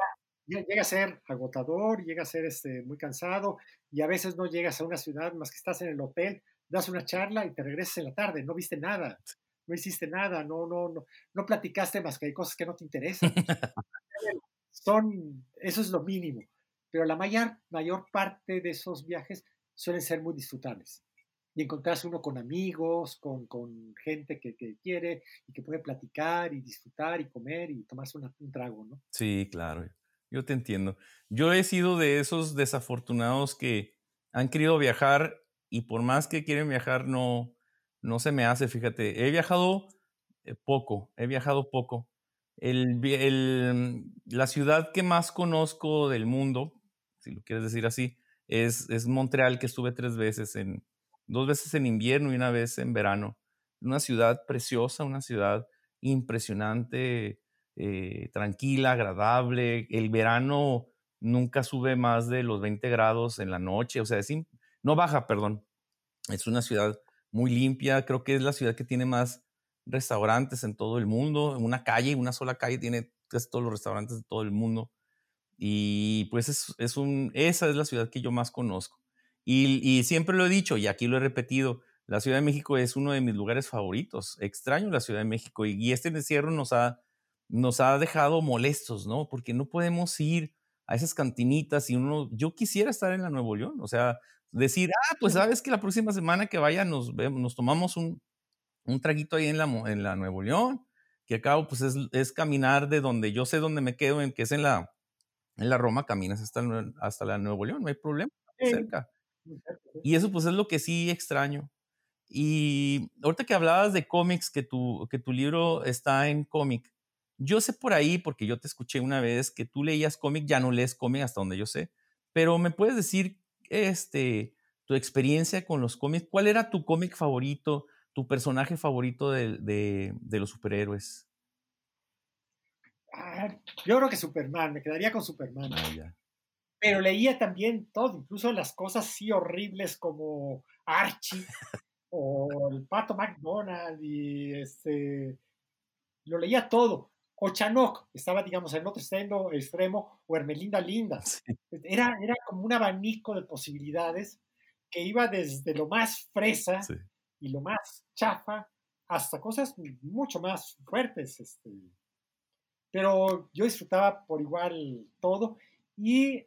llega, a ser agotador, llega a ser este, muy cansado y a veces no llegas a una ciudad más que estás en el hotel, das una charla y te regresas en la tarde, no viste nada, no hiciste nada, no, no, no, no platicaste más que hay cosas que no te interesan. Son, eso es lo mínimo, pero la mayor, mayor parte de esos viajes suelen ser muy disfrutables y encontrarse uno con amigos, con, con gente que, quiere y que puede platicar y disfrutar y comer y tomarse un trago, ¿no? Sí, claro, yo te entiendo. Yo he sido de esos desafortunados que han querido viajar y por más que quieren viajar no, no se me hace, fíjate. He viajado eh, poco, he viajado poco. El, la ciudad que más conozco del mundo, si lo quieres decir así, es, es Montreal, que estuve tres veces en, dos veces en invierno y una vez en verano. Una ciudad preciosa, una ciudad impresionante, eh, tranquila, agradable. El verano nunca sube más de los 20 grados en la noche, o sea, no baja, perdón. Es una ciudad muy limpia, creo que es la ciudad que tiene más restaurantes en todo el mundo. Una calle, una sola calle tiene casi todos los restaurantes de todo el mundo. Y pues es, es un, esa es la ciudad que yo más conozco. Y, siempre lo he dicho y aquí lo he repetido, la Ciudad de México es uno de mis lugares favoritos. Extraño la Ciudad de México y, este encierro nos ha, nos ha dejado molestos, ¿no? Porque no podemos ir a esas cantinitas y uno, yo quisiera estar en la Nuevo León, o sea, decir, ah, pues sabes que la próxima semana que vaya nos, nos tomamos un, un traguito ahí en la, en la Nuevo León, que acabo pues es, es, caminar de donde yo sé dónde me quedo, en, que es en la, en la Roma, caminas hasta, hasta la Nuevo León, no hay problema, cerca. Y eso pues es lo que sí extraño. Y ahorita que hablabas de cómics, que tu, que tu libro está en cómic, yo sé por ahí, porque yo te escuché una vez que tú leías cómic, ya no lees cómic hasta donde yo sé, pero me puedes decir este, tu experiencia con los cómics, ¿cuál era tu cómic favorito, tu personaje favorito de, de, de los superhéroes? Ah, yo creo que Superman, me quedaría con Superman. Ah, pero leía también todo, incluso las cosas así horribles como Archie o el Pato McDonald y este, lo leía todo. O Chanok, estaba, digamos, en el otro extremo, extremo o Hermelinda Linda. Era, era como un abanico de posibilidades que iba desde lo más fresa y lo más chafa hasta cosas mucho más fuertes. Este. Pero yo disfrutaba por igual todo y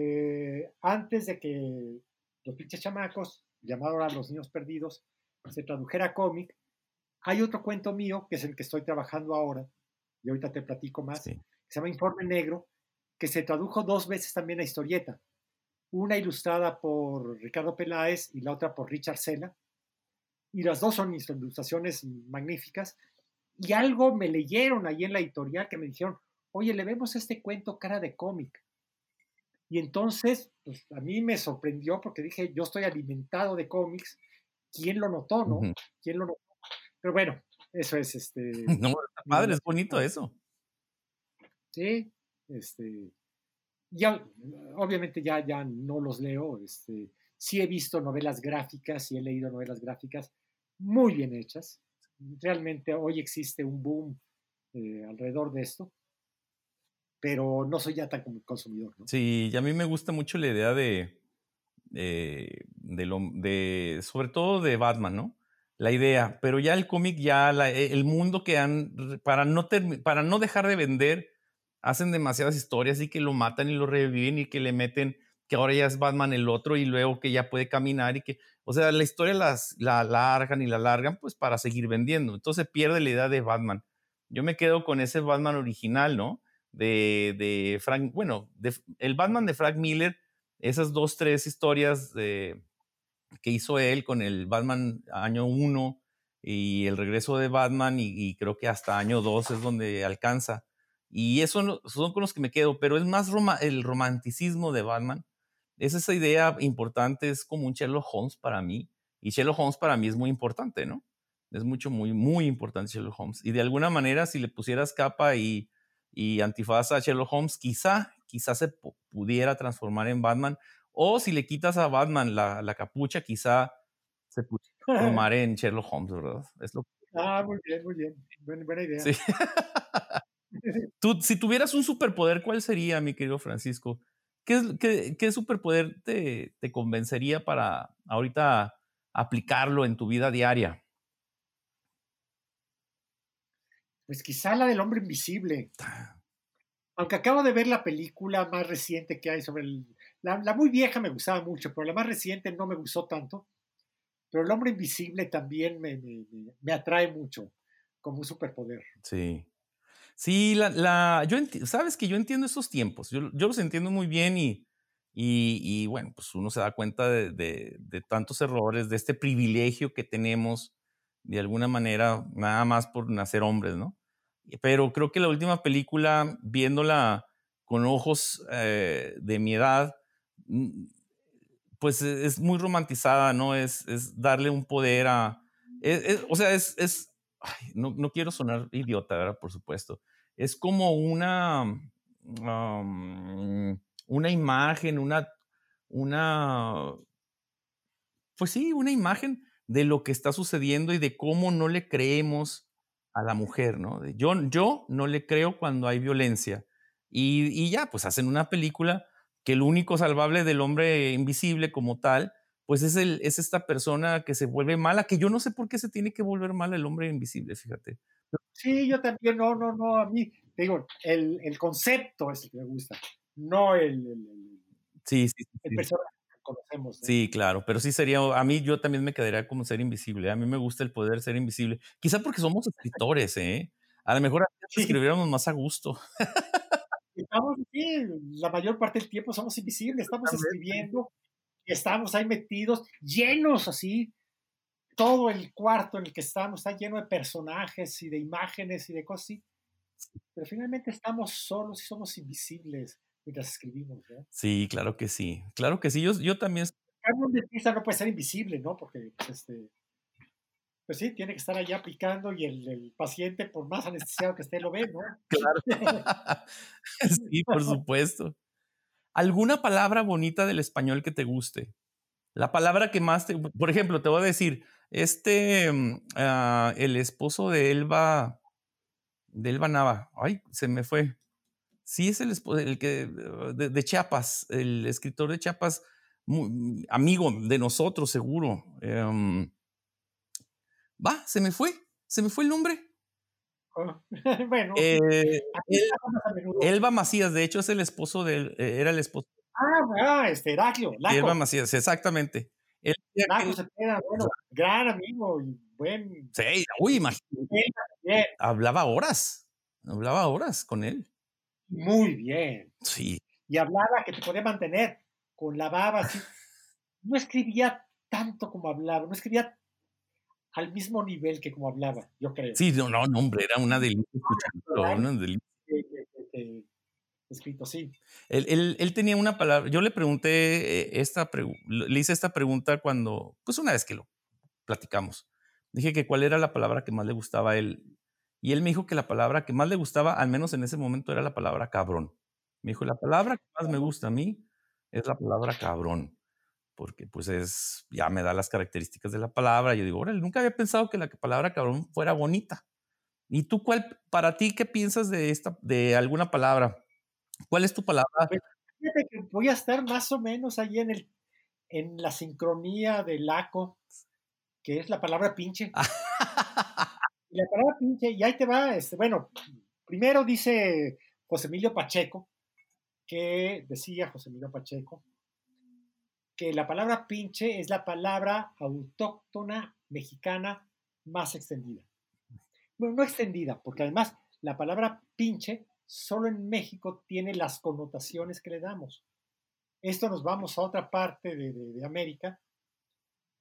eh, antes de que Los pinches chamacos, llamado ahora Los niños perdidos, se tradujera a cómic, hay otro cuento mío, que es el que estoy trabajando ahora, y ahorita te platico más, que se llama Informe Negro, que se tradujo dos veces también a historieta. Una ilustrada por Ricardo Peláez y la otra por Richard Sela. Y las dos son ilustraciones magníficas. Y algo me leyeron ahí en la editorial que me dijeron, oye, le vemos este cuento cara de cómic. Y entonces, pues a mí me sorprendió porque dije, yo estoy alimentado de cómics. ¿Quién lo notó, no? ¿Quién lo notó? Pero bueno, eso es este. No, padre, es bonito eso. Sí, este. Ya, obviamente ya, ya no los leo. Este, sí he visto novelas gráficas, sí he leído novelas gráficas muy bien hechas. Realmente hoy existe un boom eh, alrededor de esto pero no soy ya tan consumidor. ¿no? Sí, a mí me gusta mucho la idea de, lo, de, sobre todo de Batman, ¿no? La idea, pero ya el cómic, ya e, el mundo que han, para no, para no dejar de vender, hacen demasiadas historias y que lo matan y lo reviven y que le meten que ahora ya es Batman el otro y luego que ya puede caminar y que, o sea, la historia las, la largan y la largan pues para seguir vendiendo. Entonces pierde la idea de Batman. Yo me quedo con ese Batman original, ¿no? De, Frank, bueno, el Batman de Frank Miller, esas dos, tres historias que hizo él con el Batman año 1 y el regreso de Batman y, creo que hasta año 2 es donde alcanza. Y eso son con los que me quedo, pero es más el romanticismo de Batman. Es esa idea importante, es como un Sherlock Holmes para mí. Y Sherlock Holmes para mí es muy importante, ¿no? Es mucho, muy, muy importante Sherlock Holmes. Y de alguna manera, si le pusieras capa y, y antifaz a Sherlock Holmes, quizá, quizá se pudiera transformar en Batman. O si le quitas a Batman la, la capucha, quizá se pudiera transformar en Sherlock Holmes, ¿verdad? Es lo Ah, muy bien, muy bien. Buena, idea. Sí. Tú, si tuvieras un superpoder, ¿cuál sería, mi querido Francisco? ¿Qué, qué, qué superpoder te, te convencería para ahorita aplicarlo en tu vida diaria? Pues quizá la del hombre invisible. Aunque acabo de ver la película más reciente que hay sobre el... La, la, muy vieja me gustaba mucho, pero la más reciente no me gustó tanto. Pero el hombre invisible también me, me, me atrae mucho como un superpoder. Sí. Sí, la, la yo sabes que yo entiendo esos tiempos, yo, yo los entiendo muy bien y, y, y, bueno, pues uno se da cuenta de, de, de, tantos errores, de este privilegio que tenemos de alguna manera, nada más por nacer hombres, ¿no? Pero creo que la última película, viéndola con ojos eh, de mi edad, mm, pues es muy romantizada, ¿no? Es, es darle un poder a... o sea, es... es no, no, quiero sonar idiota. Por supuesto. Es como una... una imagen, una... una pues sí, una imagen de lo que está sucediendo y de cómo no le creemos a la mujer, ¿no? Yo, yo no le creo cuando hay violencia. Y, y ya, pues hacen una película que el único salvable del hombre invisible como tal, pues es, el, es esta persona que se vuelve mala, que yo no sé por qué se tiene que volver mal el hombre invisible, fíjate. Sí, yo también, no, no, no, a mí, digo, el, el concepto es el que me gusta, no el, sí, sí, el personaje conocemos. Sí, claro, pero sí sería, a mí yo también me quedaría como ser invisible, a mí me gusta el poder ser invisible, quizá porque somos escritores, ¿eh? A lo mejor escribiéramos más a gusto. estamos aquí, la mayor parte del tiempo somos invisibles, estamos escribiendo estamos ahí metidos, llenos así. Todo el cuarto en el que estamos está lleno de personajes y de imágenes y de cosas así. Pero finalmente estamos solos y somos invisibles mientras escribimos. ¿no? Sí, claro que sí. Claro que sí. Yo, yo también. Un dentista no puede ser invisible, ¿no? Porque pues, este, pues sí, tiene que estar allá aplicando y el, paciente, por más anestesiado que esté, lo ve, ¿no? Claro. sí, por supuesto. ¿Alguna palabra bonita del español que te guste? La palabra que más te... Por ejemplo, te voy a decir, este, mm, ah, el esposo de Elba, de Elba Nava, ay, se me fue. Sí, es el, el que, de, de, Chiapas, el escritor de Chiapas, amigo de nosotros, seguro. Eh, Va, se me fue, se me fue el nombre. Oh, bueno, eh, Elba Macías, de hecho, es el esposo de eh, era el esposo. Ah, ah este, Heraclio. Elba Macías, exactamente. El, queda, bueno, gran amigo y buen. Sí, uy, imagínate. Hablaba horas, hablaba horas con él. Muy bien. Sí. Y hablaba que te podía mantener con la baba así. No escribía tanto como hablaba, no escribía al mismo nivel que como hablaba, yo creo. Sí, no, no, hombre, era una delicia escucharlo, una delicia. Escrito, sí. Él, él, él, tenía una palabra, yo le pregunté eh, esta, le hice esta pregunta cuando, pues una vez que lo platicamos, dije que cuál era la palabra que más le gustaba a él, y él me dijo que la palabra que más le gustaba, al menos en ese momento, era la palabra cabrón. Me dijo, la palabra que más me gusta a mí es la palabra cabrón porque pues es, ya me da las características de la palabra. Yo digo, órale, nunca había pensado que la palabra cabrón fuera bonita. ¿Y tú cuál, para ti, qué piensas de esta, de alguna palabra? ¿Cuál es tu palabra? Pues, fíjate que voy a estar más o menos ahí en el, en la sincronía del laco, que es la palabra pinche. la palabra pinche, y ahí te va, este, bueno, primero dice José Emilio Pacheco, que decía José Emilio Pacheco, que la palabra pinche es la palabra autóctona mexicana más extendida. Bueno, no extendida, porque además la palabra pinche solo en México tiene las connotaciones que le damos. Esto nos vamos a otra parte de, América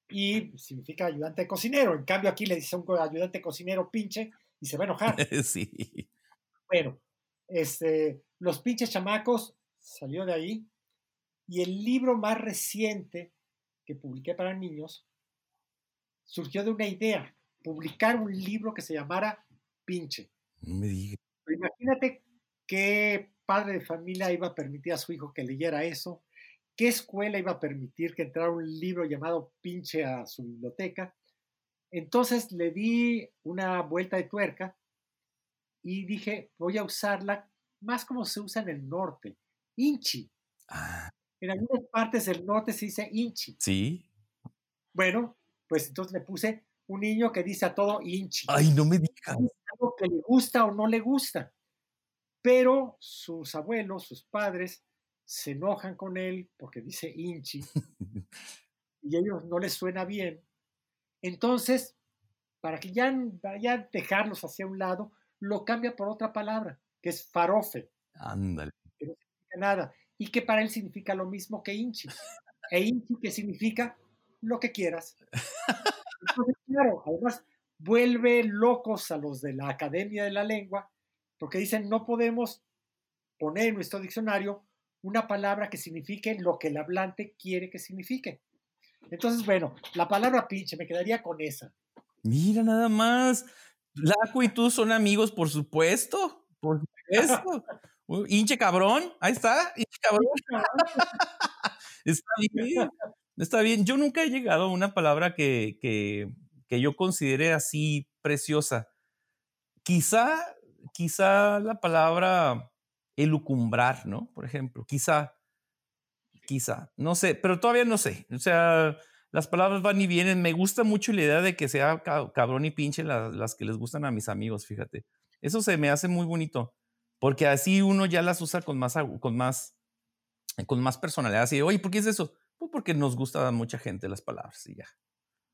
y significa ayudante de cocinero. En cambio, aquí le dice a un ayudante cocinero pinche y se va a enojar. Sí. Bueno, este, los pinches chamacos salió de ahí y el libro más reciente que publiqué para niños surgió de una idea, publicar un libro que se llamara Pinche. Me. Imagínate qué padre de familia iba a permitir a su hijo que leyera eso, qué escuela iba a permitir que entrara un libro llamado Pinche a su biblioteca. Entonces le di una vuelta de tuerca y dije, voy a usarla más como se usa en el norte, inchi. Ah. En algunas partes del norte se dice inchi. Sí. Bueno, pues entonces le puse un niño que dice a todo inchi. Ay, no me digas. algo que le gusta o no le gusta. Pero sus abuelos, sus padres, se enojan con él porque dice inchi y a ellos no les suena bien. Entonces, para que ya, ya dejarlos hacia un lado, lo cambia por otra palabra, que es farofe. Ándale. Que no significa nada. Y que para él significa lo mismo que inchi. E inchi que significa lo que quieras. Entonces, claro, además vuelve locos a los de la Academia de la Lengua, porque dicen no podemos poner en nuestro diccionario una palabra que signifique lo que el hablante quiere que signifique. Entonces, bueno, la palabra pinche, me quedaría con esa. Mira nada más. Laco y tú son amigos, por supuesto. Por supuesto. hinche cabrón. Ahí está. Hinche cabrón. está bien. Está bien. Yo nunca he llegado a una palabra que, que, que yo considere así preciosa. Quizá, quizá la palabra elucumbrar, ¿no? Por ejemplo, quizá, quizá, no sé, pero todavía no sé. O sea, las palabras van y vienen. Me gusta mucho la idea de que sea cabrón y pinche las, que les gustan a mis amigos, fíjate. Eso se me hace muy bonito, porque así uno ya las usa con más, con más, con más personalidad. Así, oye, ¿por qué es eso? Pues porque nos gusta a mucha gente las palabras y ya.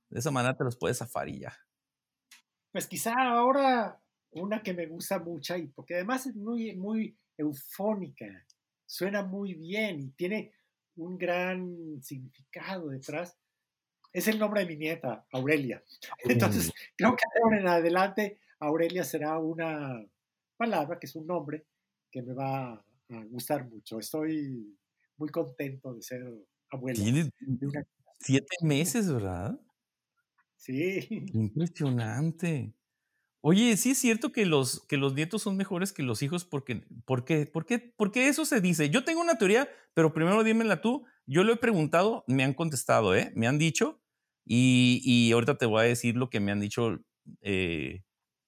De esa manera te los puedes zafar y ya. Pues quizá ahora una que me gusta mucho y porque además es muy, muy eufónica, suena muy bien y tiene un gran significado detrás es el nombre de mi nieta, Aurelia. Entonces, creo que ahora en adelante Aurelia será una palabra, que es un nombre, que me va a gustar mucho. Estoy muy contento de ser abuelo. Tiene siete meses, ¿verdad? Sí. Impresionante. Oye, sí es cierto que los, que los nietos son mejores que los hijos porque, ¿por qué? ¿Por qué? Porque eso se dice. Yo tengo una teoría, pero primero dímela tú. Yo lo he preguntado, me han contestado, ¿eh? Me han dicho y, ahorita te voy a decir lo que me han dicho eh,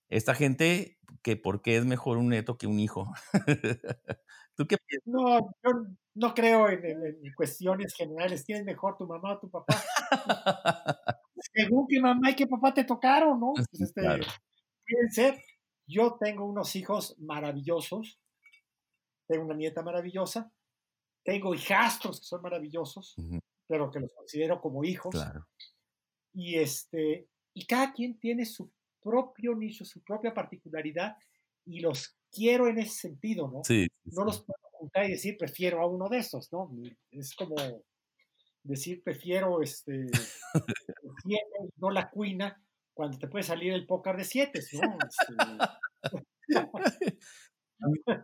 esta gente, que por qué es mejor un neto que un hijo. ¿Tú qué piensas? No, yo no creo en, cuestiones generales. ¿Quién es mejor, tu mamá o tu papá? Según que mamá y que papá te tocaron, ¿no? Pues este, ser. Yo tengo unos hijos maravillosos. Tengo una nieta maravillosa. Tengo hijastros que son maravillosos, pero que los considero como hijos. Claro. Y, este, y cada quien tiene su propio nicho, su propia particularidad, y los quiero en ese sentido, ¿no? Sí, no los puedo juntar y decir, prefiero a uno de estos, ¿no? Es como decir, prefiero este, siete, no la cuina, cuando te puede salir el pócar de siete, ¿no?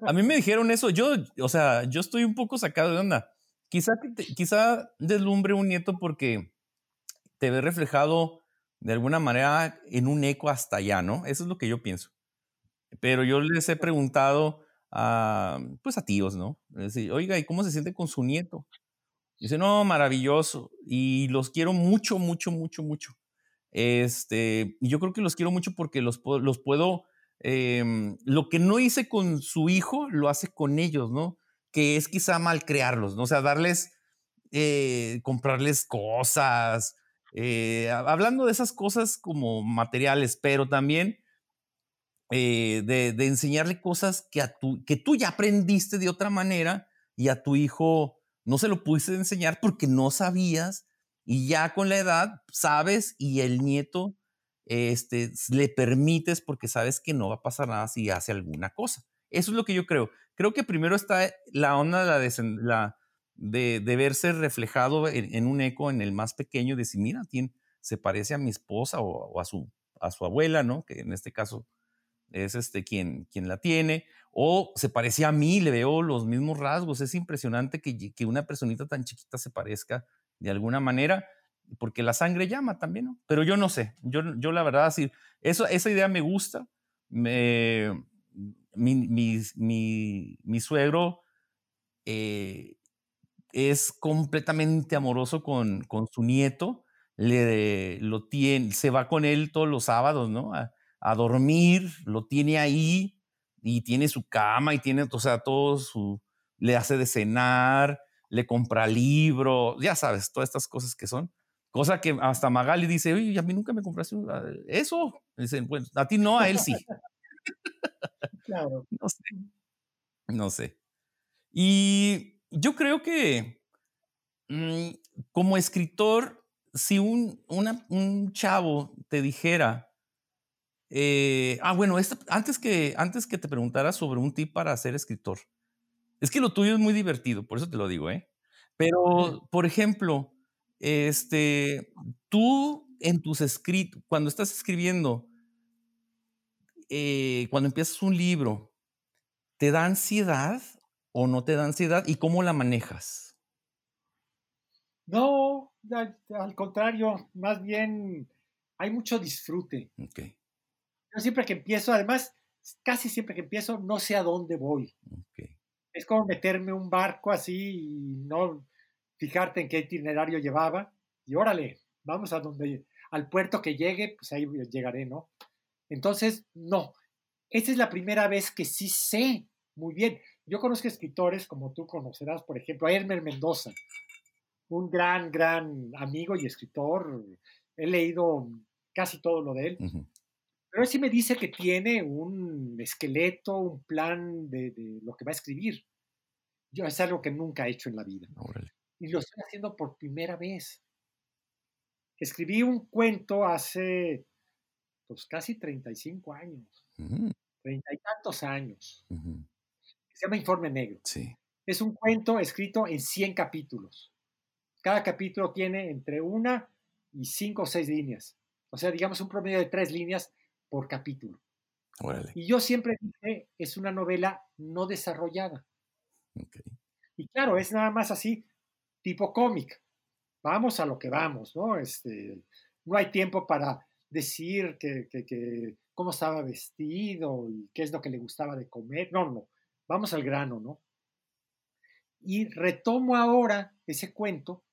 A, mí, me dijeron eso, yo, o sea, yo estoy un poco sacado de onda. Quizá, quizá deslumbre un nieto porque te ve reflejado de alguna manera en un eco hasta allá, ¿no? Eso es lo que yo pienso. Pero yo les he preguntado a, pues a tíos, ¿no? Decir, Oiga, ¿y cómo se siente con su nieto? Dice, no, maravilloso. Y los quiero mucho, mucho, mucho, mucho. Este, yo creo que los quiero mucho porque los, puedo, em, lo que no hice con su hijo, lo hace con ellos, ¿no? Que es quizá mal crearlos, ¿no? O sea, darles, eh, comprarles cosas, eh, hablando de esas cosas como materiales, pero también eh, de, enseñarle cosas que, a tu, que tú ya aprendiste de otra manera y a tu hijo no se lo pudiste enseñar porque no sabías y ya con la edad sabes y el nieto este, le permites porque sabes que no va a pasar nada si hace alguna cosa. Eso es lo que yo creo. Creo que primero está la onda de la, la de, verse reflejado en, un eco en el más pequeño, de decir, mira, se parece a mi esposa o, a, su, a su abuela, ¿no? Que en este caso es este quien, quien la tiene, o se parece a mí, le veo los mismos rasgos. Es impresionante que, que una personita tan chiquita se parezca de alguna manera. porque la sangre llama también. Pero yo no sé, yo, yo la verdad, sí, eso, esa idea me gusta. Me, mi, mi, suegro eh, es completamente amoroso con, con su nieto, le, lo tiene, se va con él todos los sábados, ¿no? A, dormir, lo tiene ahí y tiene su cama y tiene, o sea, le hace de cenar, le compra libros, ya sabes, todas estas cosas que son. Cosa que hasta Magali dice, oye, a mí nunca me compraste eso. Dicen, bueno, a ti no, a él sí. Claro. no sé. No sé. Y yo creo que mm, como escritor, si un, un chavo te dijera, eh, ah, bueno, antes, que, antes que te preguntara sobre un tip para ser escritor, es que lo tuyo es muy divertido, por eso te lo digo, ¿eh? Pero, por ejemplo, este, tú en tus escritos, cuando estás escribiendo, eh, cuando empiezas un libro, ¿te da ansiedad o no te da ansiedad y cómo la manejas? No, al, contrario, más bien hay mucho disfrute. Okay. Yo siempre que empiezo, además, casi siempre que empiezo, no sé a dónde voy. Okay es como meterme un barco así y no fijarte en qué itinerario llevaba y órale, vamos a donde, al puerto que llegue, pues ahí llegaré, ¿no? Entonces, no, esta es la primera vez que sí sé muy bien. Yo conozco escritores, como tú conocerás, por ejemplo, a Elmer Mendoza, un gran, gran amigo y escritor. He leído casi todo lo de él. Pero él sí me dice que tiene un esqueleto, un plan de, lo que va a escribir. Yo es algo que nunca he hecho en la vida. Y lo estoy haciendo por primera vez. Escribí un cuento hace pues casi 35 años. Mm. Treinta y tantos años. Se llama Informe Negro. Sí. Es un cuento escrito en 100 capítulos. Cada capítulo tiene entre una y cinco o seis líneas. O sea, digamos un promedio de tres líneas por capítulo. Y yo siempre dije, es una novela no desarrollada. Y claro, es nada más así, tipo cómic. Vamos a lo que vamos, ¿no? Este, no hay tiempo para decir que, que, cómo estaba vestido y qué es lo que le gustaba de comer. No, no, vamos al grano, ¿no? Y retomo ahora ese cuento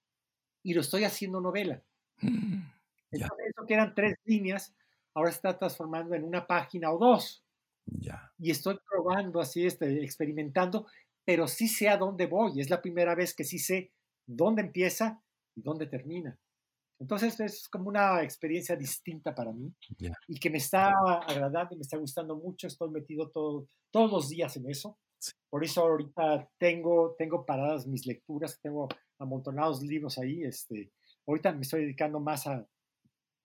y lo estoy haciendo novela. Mm, Entonces, eso que eran tres líneas, ahora está transformando en una página o dos. Ya. Y estoy probando así, este, experimentando, pero sí sé a dónde voy. Es la primera vez que sí sé dónde empieza y dónde termina. Entonces es como una experiencia distinta para mí y que me está agradando, me está gustando mucho. Estoy metido todo, todos los días en eso. Por eso ahorita tengo, tengo paradas mis lecturas, tengo amontonados libros ahí. Este, ahorita me estoy dedicando más a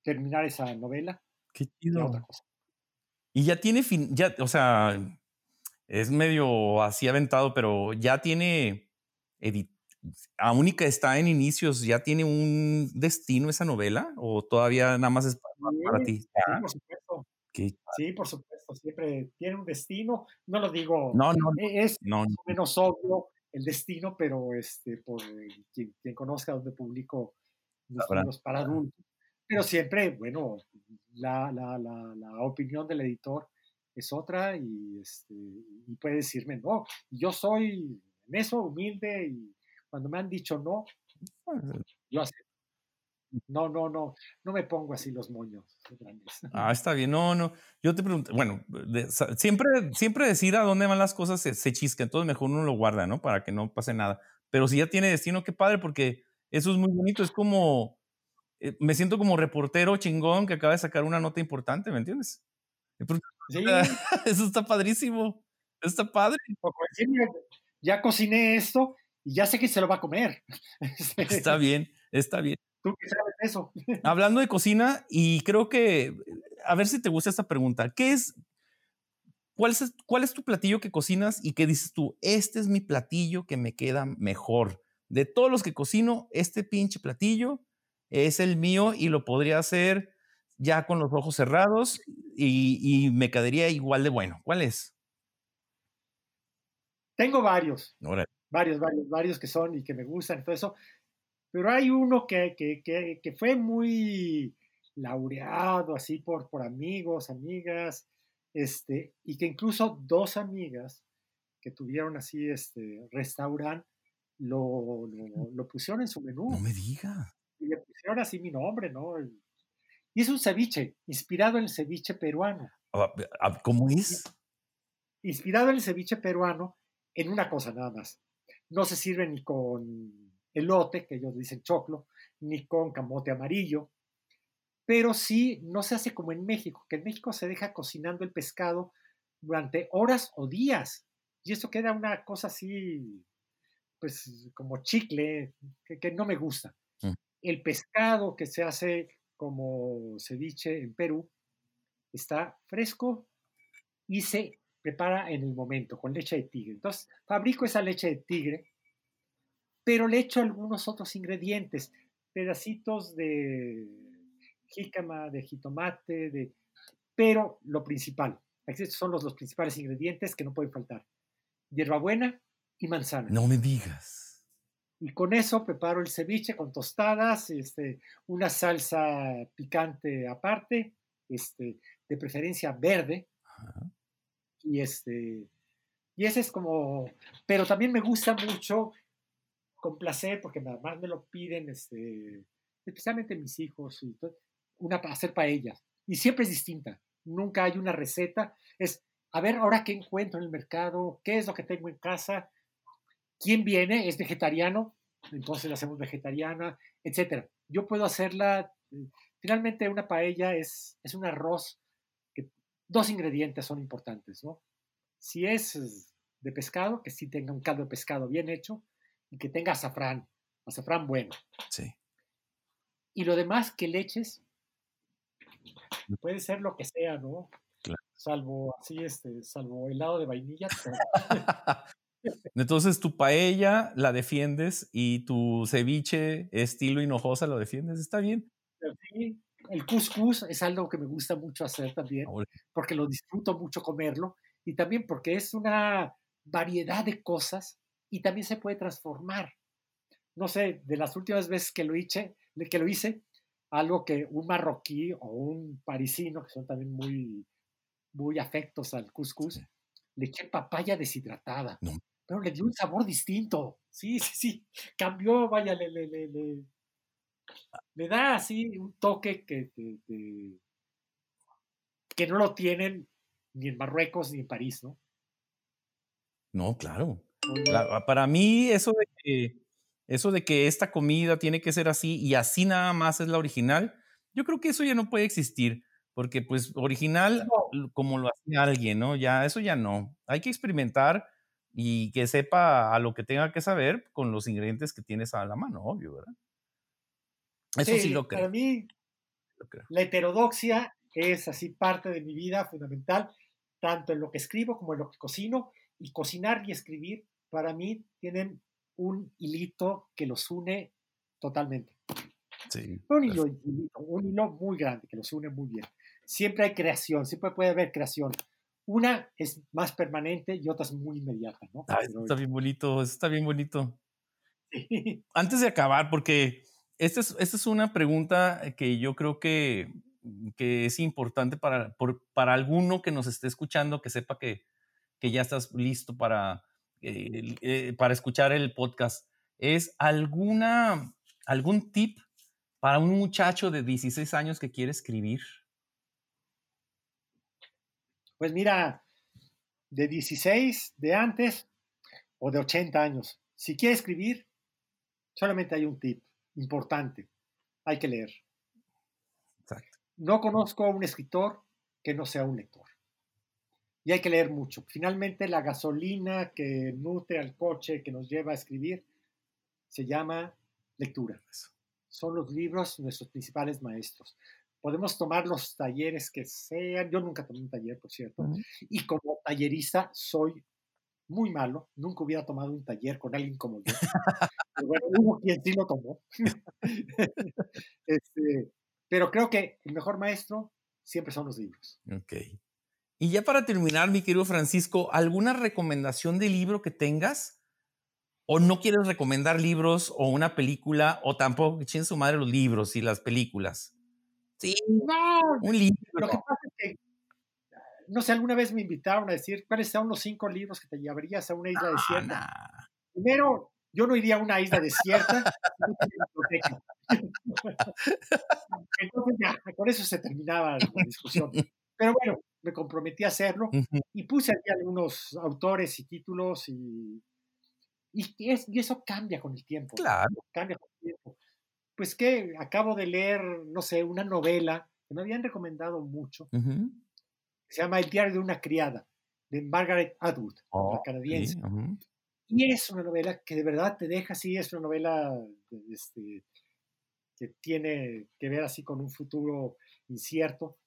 terminar esa novela Qué chido. Y ya tiene fin, ya, o sea, es medio así aventado, pero ya tiene aún y que está en inicios, ¿ya tiene un destino esa novela? ¿O todavía nada más es para, ti? Sí, por supuesto. Sí, por supuesto, siempre tiene un destino. No lo digo, no, no, e, es no, menos obvio el destino, pero este, por quien, conozca donde publico los libros para adultos. Pero siempre, bueno, la, la, la, la, opinión del editor es otra y, este, y puede decirme, no, yo soy en eso humilde y cuando me han dicho no, yo acepto. No, no, no, no me pongo así los moños grandes. Ah, está bien, no, no. Yo te pregunto, bueno, siempre, siempre decir a dónde van las cosas se, se, chisca, entonces mejor uno lo guarda, ¿no? Para que no pase nada. Pero si ya tiene destino, qué padre, porque eso es muy bonito, es como, eh, me siento como reportero chingón que acaba de sacar una nota importante, ¿me entiendes? Eso está padrísimo. Está padre. Ya cociné esto y ya sé que se lo va a comer. Está bien, está bien. Tú qué sabes eso. Hablando de cocina, y creo que, a ver si te gusta esta pregunta. ¿Qué es, cuál es, cuál es tu platillo que cocinas y qué dices tú? Este es mi platillo que me queda mejor. De todos los que cocino, este pinche platillo es el mío y lo podría hacer ya con los ojos cerrados y, me quedaría igual de bueno. ¿Cuál es? Tengo varios. Varios, varios, varios que son y que me gustan y todo eso. Pero hay uno que, que, fue muy laureado así por, por amigos, amigas, este, y que incluso dos amigas que tuvieron así este restaurante lo, lo, pusieron en su menú. No me diga. Y le pusieron así mi nombre, ¿no? Y es un ceviche, inspirado en el ceviche peruano. Ah, ah, ¿Cómo es? Inspirado en el ceviche peruano en una cosa nada más. No se sirve ni con elote, que ellos dicen choclo, ni con camote amarillo, pero sí no se hace como en México, que en México se deja cocinando el pescado durante horas o días. Y esto queda una cosa así, pues como chicle, que, no me gusta. Mm. El pescado que se hace como ceviche en Perú está fresco y se prepara en el momento con leche de tigre. Entonces, fabrico esa leche de tigre, pero le echo algunos otros ingredientes, pedacitos de jícama, de jitomate, de... pero lo principal, estos son los, los principales ingredientes que no pueden faltar. Hierbabuena y manzana. No me digas. Y con eso preparo el ceviche con tostadas, este, una salsa picante aparte, este, de preferencia verde. Y este, y ese es como, pero también me gusta mucho con placer, porque además me lo piden, este, especialmente mis hijos, y una, hacer paellas. Y siempre es distinta. Nunca hay una receta. Es, a ver, ahora qué encuentro en el mercado, qué es lo que tengo en casa, quién viene, es vegetariano, entonces la hacemos vegetariana, etc. Yo puedo hacerla, eh, finalmente una paella es, es un arroz que dos ingredientes son importantes, ¿no? Si es de pescado, que sí tenga un caldo de pescado bien hecho y que tenga azafrán, azafrán bueno. Sí. Y lo demás que leches, puede ser lo que sea, ¿no? Salvo así, este, salvo helado de vainilla. Entonces tu paella la defiendes y tu ceviche estilo hinojosa lo defiendes, ¿está bien? Sí, el couscous es algo que me gusta mucho hacer también, porque lo disfruto mucho comerlo y también porque es una variedad de cosas y también se puede transformar. No sé, de las últimas veces que lo hice, que lo hice algo que un marroquí o un parisino, que son también muy, muy afectos al couscous, le eché papaya deshidratada. Pero le dio un sabor distinto. Sí, sí, sí. Cambió, vaya, le, le, le, le da así un toque que, que, no lo tienen ni en Marruecos ni en París, ¿no? No, claro. para mí, eso de que eso de que esta comida tiene que ser así y así nada más es la original, yo creo que eso ya no puede existir, porque pues original como lo hace alguien, ¿no? Ya eso ya no. Hay que experimentar y que sepa a lo que tenga que saber con los ingredientes que tienes a la mano, obvio, ¿verdad? Eso sí, lo creo. Para mí, la heterodoxia es así parte de mi vida fundamental, tanto en lo que escribo como en lo que cocino, y cocinar y escribir para mí tienen un hilito que los une totalmente. Sí, un, hilo, un hilo muy grande que los une muy bien. Siempre hay creación, siempre puede haber creación. Una es más permanente y otra es muy inmediata, ¿no? Ah, está bien bonito, está bien bonito. Antes de acabar, porque esta es, esta es una pregunta que yo creo que, que es importante para, por, para alguno que nos esté escuchando, que sepa que, que ya estás listo para, eh, para escuchar el podcast, es alguna, algún tip para un muchacho de 16 años que quiere escribir? Pues mira, de 16, de antes o de 80 años, si quiere escribir, solamente hay un tip importante, hay que leer. No conozco a un escritor que no sea un lector y hay que leer mucho. Finalmente, la gasolina que nutre al coche que nos lleva a escribir se llama lectura. Son los libros nuestros principales maestros. Podemos tomar los talleres que sean. Yo nunca tomé un taller, por cierto. Y como tallerista soy muy malo. Nunca hubiera tomado un taller con alguien como yo. pero bueno, hubo quien sí lo tomó. Este, pero creo que el mejor maestro siempre son los libros. Ok. Y ya para terminar, mi querido Francisco, ¿alguna recomendación de libro que tengas? o no quieres recomendar libros o una película, o tampoco echen su madre los libros y las películas. Sí, no, un libro. Lo que pasa es que, no sé, alguna vez me invitaron a decir cuáles son los cinco libros que te llevarías a una isla desierta. Primero, yo no iría a una isla desierta. Entonces ya, con eso se terminaba la discusión. Pero bueno, me comprometí a hacerlo y puse aquí algunos autores y títulos y, y, eso cambia con el tiempo. Claro. Cambia con el tiempo. Pues que acabo de leer, no sé, una novela que me habían recomendado mucho, se llama El diario de una criada, de Margaret Atwood, la canadiense. Y es una novela que de verdad te deja así, es una novela este, que tiene que ver así con un futuro incierto,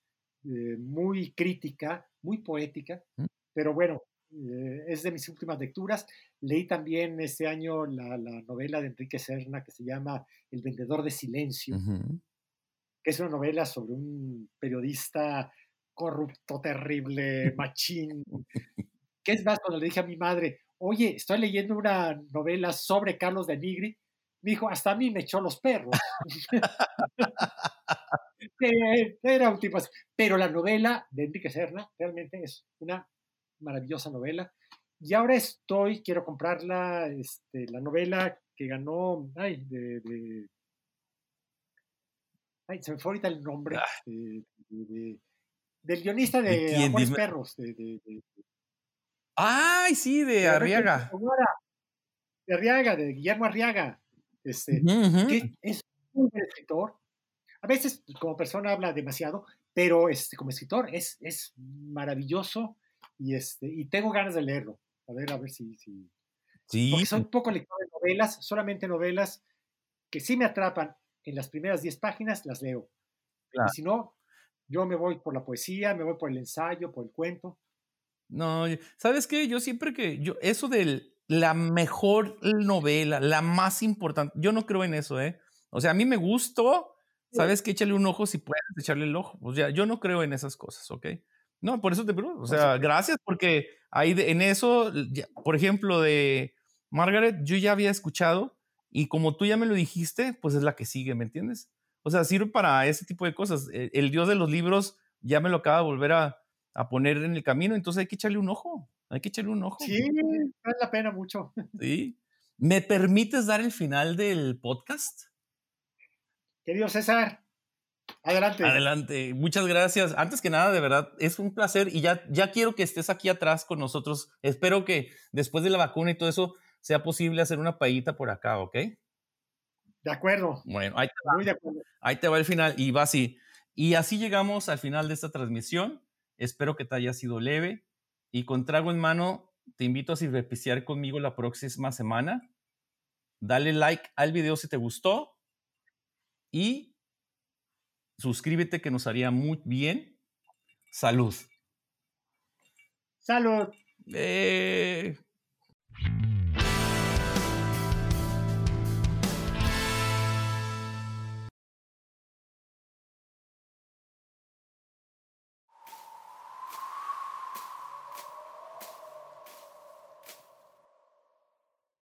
eh, muy crítica, muy poética, mm. pero bueno, eh, es de mis últimas lecturas. Leí también este año la, novela de Enrique Serna que se llama El vendedor de silencio, que es una novela sobre un periodista corrupto, terrible, machín, que es más, cuando le dije a mi madre, oye, estoy leyendo una novela sobre Carlos de Nigri, me dijo, hasta a mí me echó los perros. Era un tipo así. Pero la novela de Enrique Serna realmente es una maravillosa novela. Y ahora estoy, quiero comprarla, este, la novela que ganó, ay, de, ay, se me fue ahorita el nombre, ah. del guionista de, Amores Perros, de, Ay, sí, de Arriaga. De Arriaga, de Guillermo Arriaga. Este, que es un buen escritor. A veces como persona habla demasiado, pero este, como escritor es, es maravilloso y, este, y tengo ganas de leerlo. A ver, a ver si... si... Sí. Porque son poco lector de novelas, solamente novelas que sí me atrapan en las primeras 10 páginas, las leo. Y si no, yo me voy por la poesía, me voy por el ensayo, por el cuento. No, ¿sabes qué? Yo siempre que, yo, eso de la mejor novela, la más importante, yo no creo en eso, ¿eh? O sea, a mí me gustó, ¿sabes qué? Échale un ojo si puedes echarle el ojo. O sea, yo no creo en esas cosas, ¿ok? No, por eso te pregunto. O sea, gracias porque ahí en eso, por ejemplo, de Margaret, yo ya había escuchado y como tú ya me lo dijiste, pues es la que sigue, ¿me entiendes? O sea, sirve para ese tipo de cosas. E, el dios de los libros ya me lo acaba de volver a, a poner en el camino, entonces hay que echarle un ojo, hay que echarle un ojo. Sí, vale la pena mucho. Sí. ¿Me permites dar el final del podcast? Querido César, adelante. Adelante, muchas gracias. Antes que nada, de verdad, es un placer y ya, ya quiero que estés aquí atrás con nosotros. Espero que después de la vacuna y todo eso sea posible hacer una paillita por acá, ¿ok? De acuerdo. Bueno, ahí te va, ahí te va el final y va así. Y así llegamos al final de esta transmisión. Espero que te haya sido leve y con trago en mano te invito a sirvepiciar conmigo la próxima semana. Dale like al video si te gustó y suscríbete que nos haría muy bien. Salud. Salud. Eh.